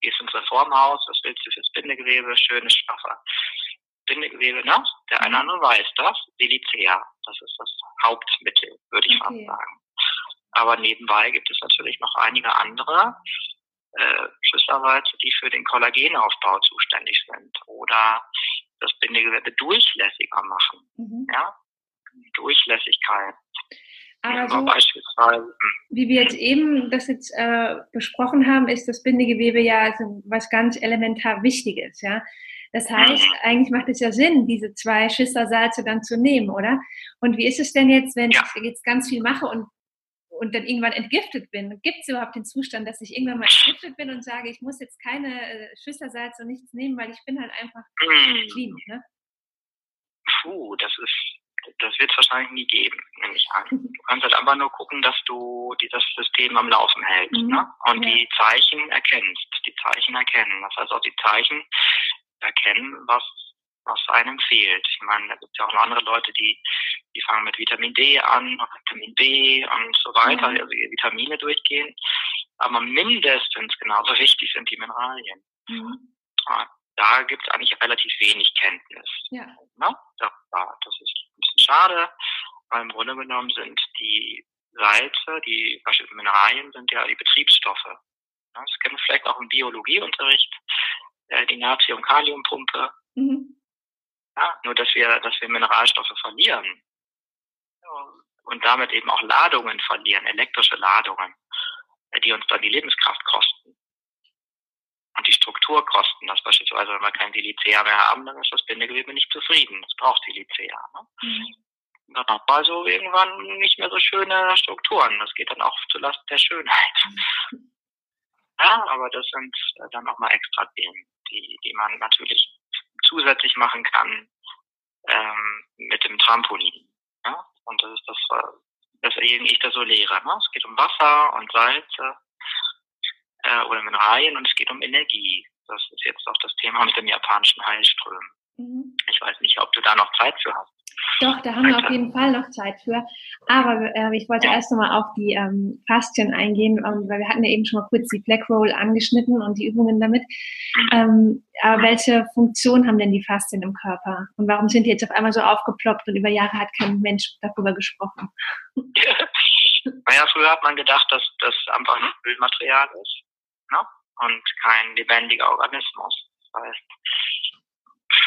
Gehst ins Reformhaus, was willst du fürs Bindegewebe? Schönes, straffer Bindegewebe, ne? Der eine oder andere weiß das. Vilicea, das ist das Hauptmittel, würde ich okay. fast sagen. Aber nebenbei gibt es natürlich noch einige andere äh, Schüsselwalze, die für den Kollagenaufbau zuständig sind oder das Bindegewebe durchlässiger machen. Mhm. Ja? Durchlässigkeit. Aber so, beispielsweise. wie wir jetzt eben das jetzt äh, besprochen haben, ist das Bindegewebe ja also was ganz elementar Wichtiges, ja. Das heißt, mhm. eigentlich macht es ja Sinn, diese zwei Schüsselsalze dann zu nehmen, oder? Und wie ist es denn jetzt, wenn ja. ich jetzt ganz viel mache und, und dann irgendwann entgiftet bin? Gibt es überhaupt den Zustand, dass ich irgendwann mal entgiftet bin und sage, ich muss jetzt keine äh, Schüsselsalze und nichts nehmen, weil ich bin halt einfach mhm. clean, ne? Puh, das ist das wird es wahrscheinlich nie geben, nehme ich an. Du kannst halt einfach nur gucken, dass du dieses System am Laufen hältst mhm. ne? und ja. die Zeichen erkennst, die Zeichen erkennen. Das heißt auch die Zeichen erkennen, was was einem fehlt. Ich meine, da gibt es ja auch noch andere Leute, die, die fangen mit Vitamin D an, Vitamin B und so weiter, mhm. also die Vitamine durchgehen. Aber mindestens genauso wichtig sind die Mineralien. Mhm da gibt es eigentlich relativ wenig Kenntnis. Ja. Ne? Das, das ist ein bisschen schade, weil im Grunde genommen sind die Salze, die beispielsweise Mineralien, sind ja die Betriebsstoffe. Das kennen wir vielleicht auch im Biologieunterricht, äh, die Natrium-Kalium-Pumpe. Mhm. Ja, nur, dass wir, dass wir Mineralstoffe verlieren und damit eben auch Ladungen verlieren, elektrische Ladungen, äh, die uns dann die Lebenskraft kosten und die Strukturkosten, dass beispielsweise, wenn wir kein Silicea mehr haben, dann ist das Bindegewebe nicht zufrieden. Es braucht Silicea. Ne? Mhm. Dann hat man also irgendwann nicht mehr so schöne Strukturen. Das geht dann auch zulasten der Schönheit. Mhm. Ja, aber das sind dann auch mal extra Themen, die, die man natürlich zusätzlich machen kann ähm, mit dem Trampolin. Ja? Und das ist das, weswegen ich das so lehre. Ne? Es geht um Wasser und Salze äh, oder Mineralien und es geht um Energie. Das ist jetzt auch das Thema mit dem japanischen Heilström. Mhm. Ich weiß nicht, ob du da noch Zeit für hast. Doch, da haben wir auf jeden Fall noch Zeit für. Aber äh, ich wollte erst nochmal auf die ähm, Faszien eingehen, ähm, weil wir hatten ja eben schon mal kurz die Black Roll angeschnitten und die Übungen damit. Ähm, aber welche Funktion haben denn die Faszien im Körper? Und warum sind die jetzt auf einmal so aufgeploppt und über Jahre hat kein Mensch darüber gesprochen? naja, früher hat man gedacht, dass das einfach ein Bildmaterial ist ne? und kein lebendiger Organismus. Das heißt,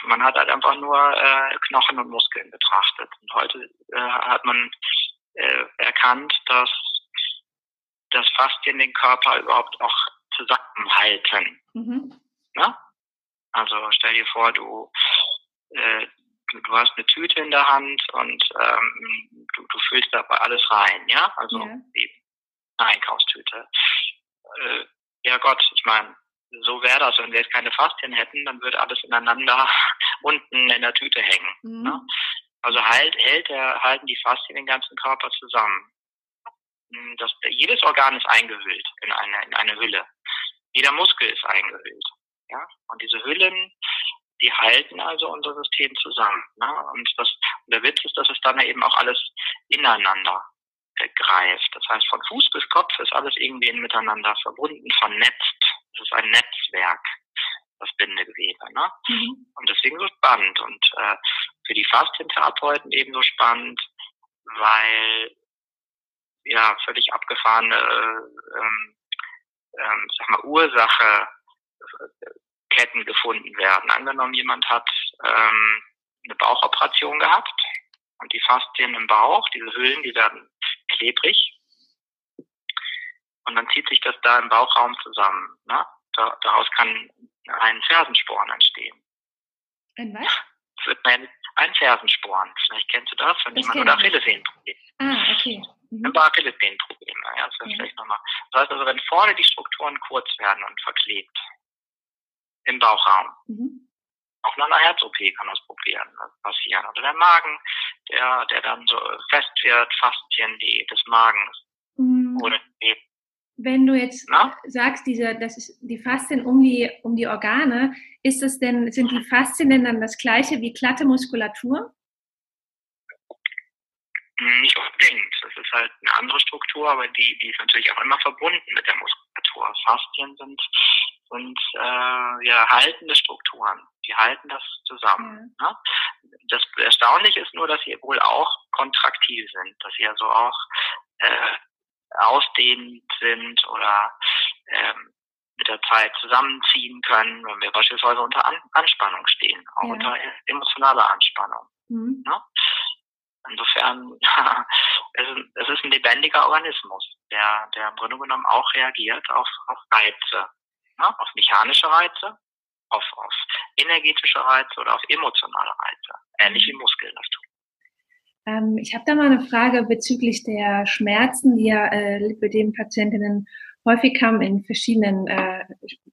man hat halt einfach nur äh, Knochen und Muskeln betrachtet. Und heute äh, hat man äh, erkannt, dass das Faszien den Körper überhaupt auch zusammenhalten. Mhm. Ne? Also stell dir vor, du, äh, du, du, hast eine Tüte in der Hand und ähm, du, du füllst dabei alles rein, ja? Also ja. die Einkaufstüte. Äh, ja Gott, ich meine, so wäre das. Wenn wir jetzt keine Faszien hätten, dann würde alles ineinander unten in der Tüte hängen. Mhm. Ne? Also halt, hält der, halten die Faszien den ganzen Körper zusammen. Hm, das, jedes Organ ist eingehüllt in eine, in eine Hülle. Jeder Muskel ist eingehüllt. Ja? Und diese Hüllen, die halten also unser System zusammen. Ne? Und, das, und der Witz ist, dass es dann eben auch alles ineinander greift. Das heißt, von Fuß bis Kopf ist alles irgendwie miteinander verbunden, vernetzt. Es ist ein Netzwerk, das Bindegewebe. Ne? Mhm. Und deswegen so spannend. Und äh, für die Faszientherapeuten ebenso spannend, weil ja völlig abgefahrene ähm, ähm, sag mal, Ursache äh, Ketten gefunden werden. Angenommen, jemand hat ähm, eine Bauchoperation gehabt und die Faszien im Bauch, diese Höhlen, die werden klebrig und dann zieht sich das da im Bauchraum zusammen. Ne? Da, daraus kann ein Fersensporn entstehen. Ein was? Das wird man ein Fersensporn. Vielleicht kennst du das, wenn Das jemand oder ich. Achillessehnenproblem. Ah, okay. Mhm. Ein paar Achillessehnenprobleme. Ja, das Ja. vielleicht nochmal. Das heißt also, wenn vorne die Strukturen kurz werden und verklebt im Bauchraum, Mhm. Auch nach einer Herz-OP kann das probieren, äh, passieren. Oder der Magen, der, der dann so fest wird, Faszien die, des Magens Mhm. oder die Wenn du jetzt Na? sagst, diese, das ist die Faszien um die, um die Organe, ist es denn, sind die Faszien denn dann das gleiche wie glatte Muskulatur? Nicht unbedingt. Das ist halt eine andere Struktur, aber die, die ist natürlich auch immer verbunden mit der Muskulatur. Faszien sind, sind äh, ja haltende Strukturen. Die halten das zusammen. Ne? Das Erstaunliche ist nur, dass sie wohl auch kontraktil sind, dass sie also auch äh, ausdehnend sind oder ähm, mit der Zeit zusammenziehen können, wenn wir beispielsweise unter An Anspannung stehen, auch Ja. unter emotionaler Anspannung. Mhm. Insofern, es ist, es ist ein lebendiger Organismus, der, der im Grunde genommen auch reagiert auf, auf Reize, ne? auf mechanische Reize, auf, auf energetische Reize oder auf emotionale Reize, ähnlich wie Muskeln das tun. Ähm, ich habe da mal eine Frage bezüglich der Schmerzen, die ja äh, Lipödem-Patientinnen häufig haben in verschiedenen äh,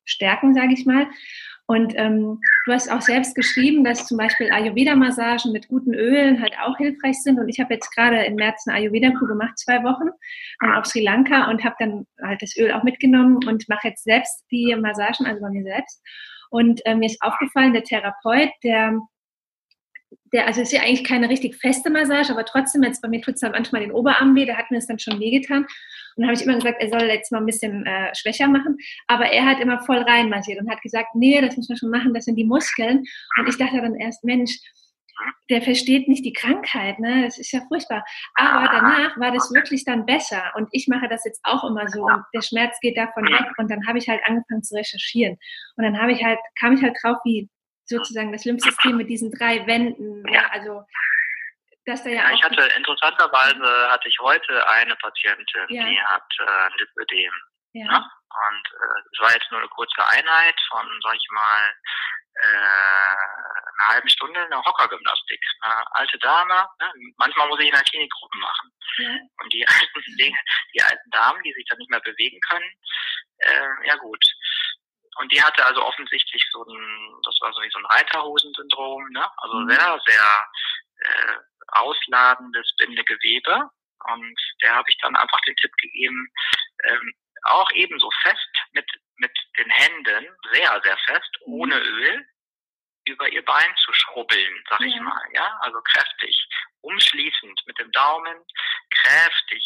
Stärken, sage ich mal. Und ähm, du hast auch selbst geschrieben, dass zum Beispiel Ayurveda-Massagen mit guten Ölen halt auch hilfreich sind. Und ich habe jetzt gerade im März eine Ayurveda-Kur gemacht, zwei Wochen ähm, auf Sri Lanka und habe dann halt das Öl auch mitgenommen und mache jetzt selbst die Massagen, also bei mir selbst. Und ähm, mir ist aufgefallen, der Therapeut, der der, also es ist ja eigentlich keine richtig feste Massage, aber trotzdem, jetzt bei mir tut es dann manchmal den Oberarm weh, da hat mir das dann schon wehgetan. Und dann habe ich immer gesagt, er soll jetzt mal ein bisschen äh, schwächer machen. Aber er hat immer voll rein massiert und hat gesagt, nee, das muss man schon machen, das sind die Muskeln. Und ich dachte dann erst, Mensch, der versteht nicht die Krankheit, ne? Das ist ja furchtbar. Aber danach war das wirklich dann besser. Und ich mache das jetzt auch immer so. Und der Schmerz geht davon weg. Und dann habe ich halt angefangen zu recherchieren. Und dann habe ich halt, kam ich halt drauf, wie sozusagen das Lymphsystem mit diesen drei Wänden, ja, also dass da ja, Ja, ich hatte interessanterweise hatte ich heute eine Patientin, Ja. die hat äh, Lipödem. ja, Ne? Und äh, es war jetzt nur eine kurze Einheit von, sag ich mal, äh, einer halben Stunde eine Hockergymnastik. Eine alte Dame, ne? manchmal muss ich in der Klinik Gruppen machen. ja, Und die alten, die, die alten Damen, die sich dann nicht mehr bewegen können, äh, ja gut. Und die hatte also offensichtlich so ein, das war so wie so ein Reiterhosensyndrom, ne? Also Mhm. sehr, sehr äh, ausladendes Bindegewebe. Und der habe ich dann einfach den Tipp gegeben, ähm, auch ebenso fest mit, mit den Händen, sehr, sehr fest, Mhm. ohne Öl, über ihr Bein zu schrubbeln, sag ich Ja. mal, ja, also kräftig, umschließend mit dem Daumen, kräftig,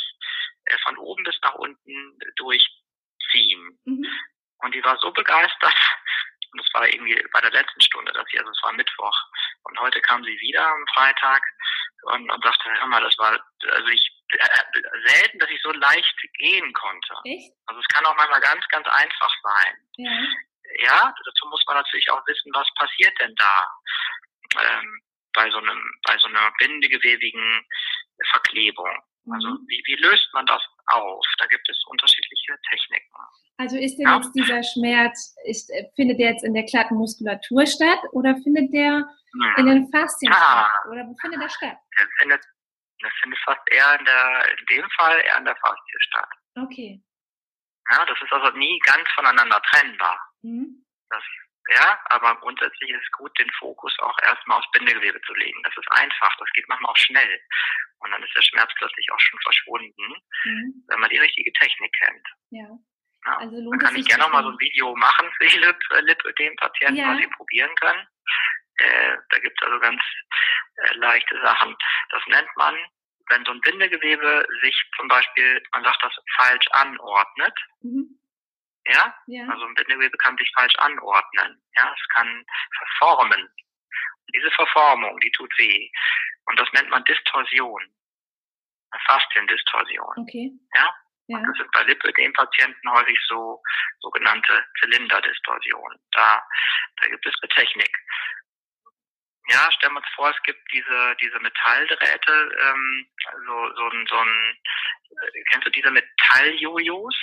äh, von oben bis nach unten durchziehen. mhm. Und die war so begeistert. Und das war irgendwie bei der letzten Stunde, dass sie, also es war Mittwoch. Und heute kam sie wieder am Freitag und, und sagte, hör mal, das war, also ich, äh, selten, dass ich so leicht gehen konnte. echt? Also es kann auch manchmal ganz, ganz einfach sein. Ja, Ja, dazu muss man natürlich auch wissen, was passiert denn da ähm, bei so einem, bei so einer bindegewebigen Verklebung. Also mhm. wie, wie löst man das auf? Da gibt es unterschiedliche Techniken. Also ist denn Ja. jetzt dieser Schmerz, ist, äh, findet der jetzt in der glatten Muskulatur statt oder findet der Hm. in den Faszien Ah. statt? Oder wo findet der statt? Das findet, das findet fast eher in der, in dem Fall eher in der Faszie statt. Okay. Ja, das ist also nie ganz voneinander trennbar. Mhm. Das, ja, aber grundsätzlich ist es gut, den Fokus auch erstmal aufs Bindegewebe zu legen. Das ist einfach, das geht manchmal auch schnell. Und dann ist der Schmerz plötzlich auch schon verschwunden, Mhm. wenn man die richtige Technik kennt. Ja. Ja. Also Dann lohnt es kann ich gerne noch mal so ein Video machen für die Lip, äh, Lipödem-Patienten, Ja. was sie probieren können. Äh, da gibt es also ganz äh, leichte Sachen. Das nennt man, wenn so ein Bindegewebe sich zum Beispiel, man sagt das falsch anordnet, Mhm. Ja, Ja. also ein Bindegewebe kann sich falsch anordnen, ja, es kann verformen. Diese Verformung, die tut weh. Und das nennt man Distorsion. Eine Fasziendistorsion. Okay. Ja. Ja. Das sind bei Lipödem-Patienten häufig so sogenannte Zylinderdistorsionen. Da, da gibt es eine Technik. ja, stellen wir uns vor, es gibt diese, diese Metalldrähte, ähm, so, so ein, so ein, äh, kennst du diese Metalljojos?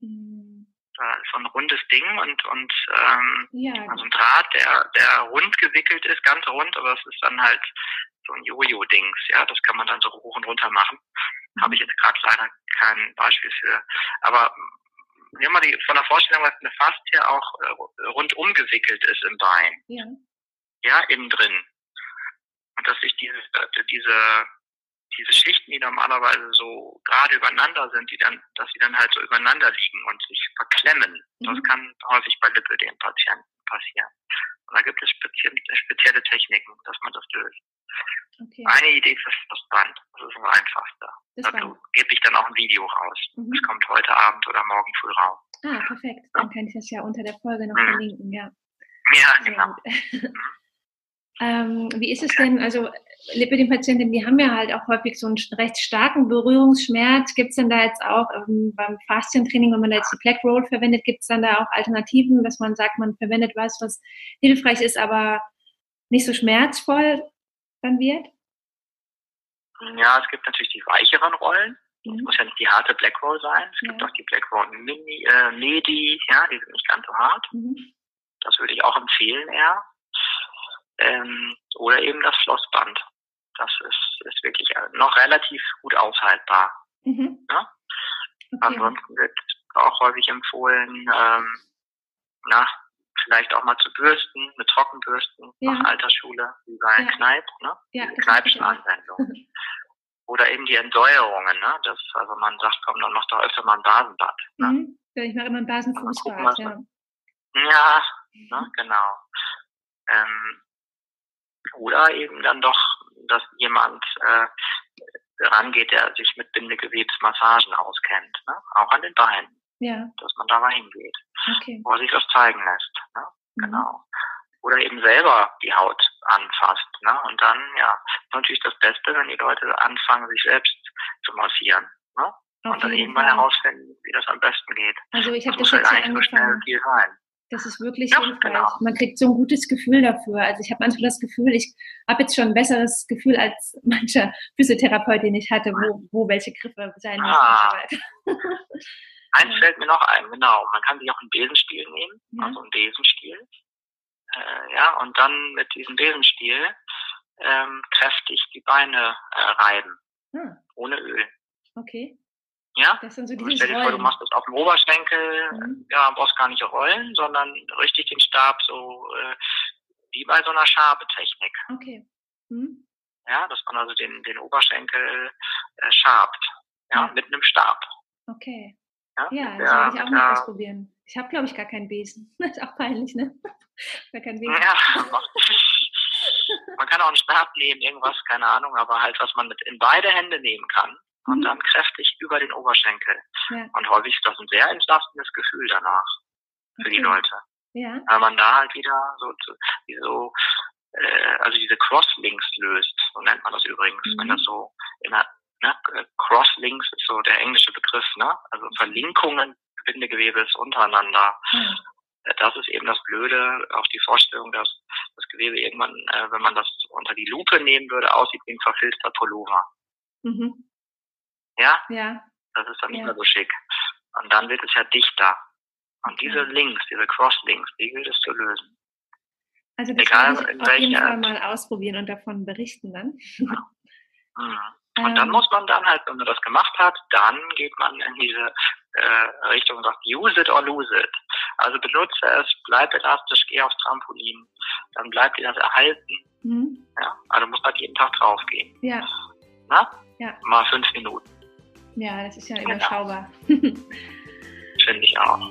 Mhm. Da ist so ein rundes Ding und, und ähm, ja. also ein Draht, der, der rund gewickelt ist, ganz rund, aber es ist dann halt so ein Jojo-Dings, ja, das kann man dann so hoch und runter machen. Mhm. Habe ich jetzt gerade leider kein Beispiel für. Aber nehmen wir die von der Vorstellung, was eine Faszie auch äh, rundum gewickelt ist im Bein. Ja ja, innen drin. Und dass sich diese, äh, diese, diese Schichten, die normalerweise so gerade übereinander sind, die dann, dass sie dann halt so übereinander liegen und sich verklemmen. Mhm. Das kann häufig bei Lipödem-Patienten passieren. Und da gibt es spezielle, spezielle Techniken, dass man das löst. Okay. Eine Idee ist das Band. Das ist das Einfachste. Dazu gebe ich dann auch ein Video raus. Mhm. Das kommt heute Abend oder morgen früh raus. Ah, perfekt. Dann kann ich das ja unter der Folge noch mhm. verlinken, ja. Ja, genau. Mhm. Ähm, wie ist es denn, also Lipidem-Patienten, die haben ja halt auch häufig so einen recht starken Berührungsschmerz. Gibt es denn da jetzt auch ähm, beim Faszientraining, wenn man da jetzt die Black Roll verwendet, gibt es dann da auch Alternativen, dass man sagt, man verwendet was, was hilfreich ist, aber nicht so schmerzvoll dann wird? Ja, es gibt natürlich die weicheren Rollen. Mhm. Es muss ja nicht die harte Black Roll sein. Es gibt auch die Black Roll Mini, äh, Medi, ja, die sind nicht ganz so hart. Mhm. Das würde ich auch empfehlen eher ähm, oder eben das Schlossband. Das ist, ist wirklich noch relativ gut aushaltbar. Mhm. Ja? Okay. Ansonsten wird auch häufig empfohlen, ähm, na, vielleicht auch mal zu bürsten, mit Trockenbürsten ja. nach Altersschule, wie bei ja. Kneipp, ne? Ja, Kneipschen Anwendung. Oder eben die Entsäuerungen, ne? Das, also man sagt, komm, dann mach doch öfter mal ein Basenbad. Ne? Mhm. Ich mache immer ein Basenfußbad, ja. Ja, ne? genau. Ähm, oder eben dann doch, dass jemand äh, rangeht, der sich mit Bindegewebsmassagen auskennt, ne? auch an den Beinen. Ja. Dass man da mal hingeht, okay. wo sich das zeigen lässt. Ne? Mhm. Genau. Oder eben selber die Haut anfasst. Ne? Und dann, ja, ist natürlich das Beste, wenn die Leute anfangen, sich selbst zu massieren. Ne? Und dann irgendwann herausfinden, wie das am besten geht. Also ich habe das, das jetzt halt eigentlich so schnell viel sein. Das ist wirklich ja, hilfreich. Genau. Man kriegt so ein gutes Gefühl dafür. Also ich habe manchmal das Gefühl, ich habe jetzt schon ein besseres Gefühl als mancher Physiotherapeut, den ich hatte, wo, wo welche Griffe sein müssen ah. Eins fällt mir noch ein, genau. Man kann sich auch einen Besenstiel nehmen, ja. also einen Besenstiel. Äh, ja, und dann mit diesem Besenstiel ähm, kräftig die Beine äh, reiben. Hm. Ohne Öl. Okay. Ja? Das sind so die Stell dir vor, du machst das auf dem Oberschenkel, mhm. ja, brauchst gar nicht rollen, sondern richtig den Stab so äh, wie bei so einer Schabetechnik. Okay. Mhm. Ja, dass man also den, den Oberschenkel äh, schabt. Ja, ja, mit einem Stab. Okay. Ja, ja das werde ich auch mal ausprobieren. Ich habe, glaube ich, gar keinen Besen. Das ist auch peinlich, ne? Gar keinen Besen. Ja, man kann auch einen Stab nehmen, irgendwas, keine Ahnung, aber halt, was man mit in beide Hände nehmen kann und dann kräftig über den Oberschenkel. Ja. Und häufig ist das ein sehr entlastendes Gefühl danach für okay. die Leute. Ja. Weil man da halt wieder so, so äh, also diese Crosslinks löst, so nennt man das übrigens, mhm. wenn das so in einer ne, Crosslinks ist so der englische Begriff, ne? Also Verlinkungen Bindegewebes untereinander. Mhm. Das ist eben das Blöde, auch die Vorstellung, dass das Gewebe irgendwann, äh, wenn man das unter die Lupe nehmen würde, aussieht wie ein verfilzter Pullover. Mhm. Ja? Ja. Das ist dann nicht ja. mehr so schick. Und dann wird es ja dichter. Und diese Links, diese Crosslinks, die gilt es zu lösen. Also das Egal, ich auf jeden Fall mal ausprobieren und davon berichten dann. Ja. Mhm. Und ähm. dann muss man dann halt, wenn man das gemacht hat, dann geht man in diese äh, Richtung und sagt, use it or lose it. Also benutze es, bleib elastisch, geh aufs Trampolin, dann bleibt dir das erhalten. Mhm. Ja, also muss halt jeden Tag draufgehen. Ja. Na? Ja. Mal fünf Minuten. Ja, das ist ja genau. überschaubar. Finde ich auch.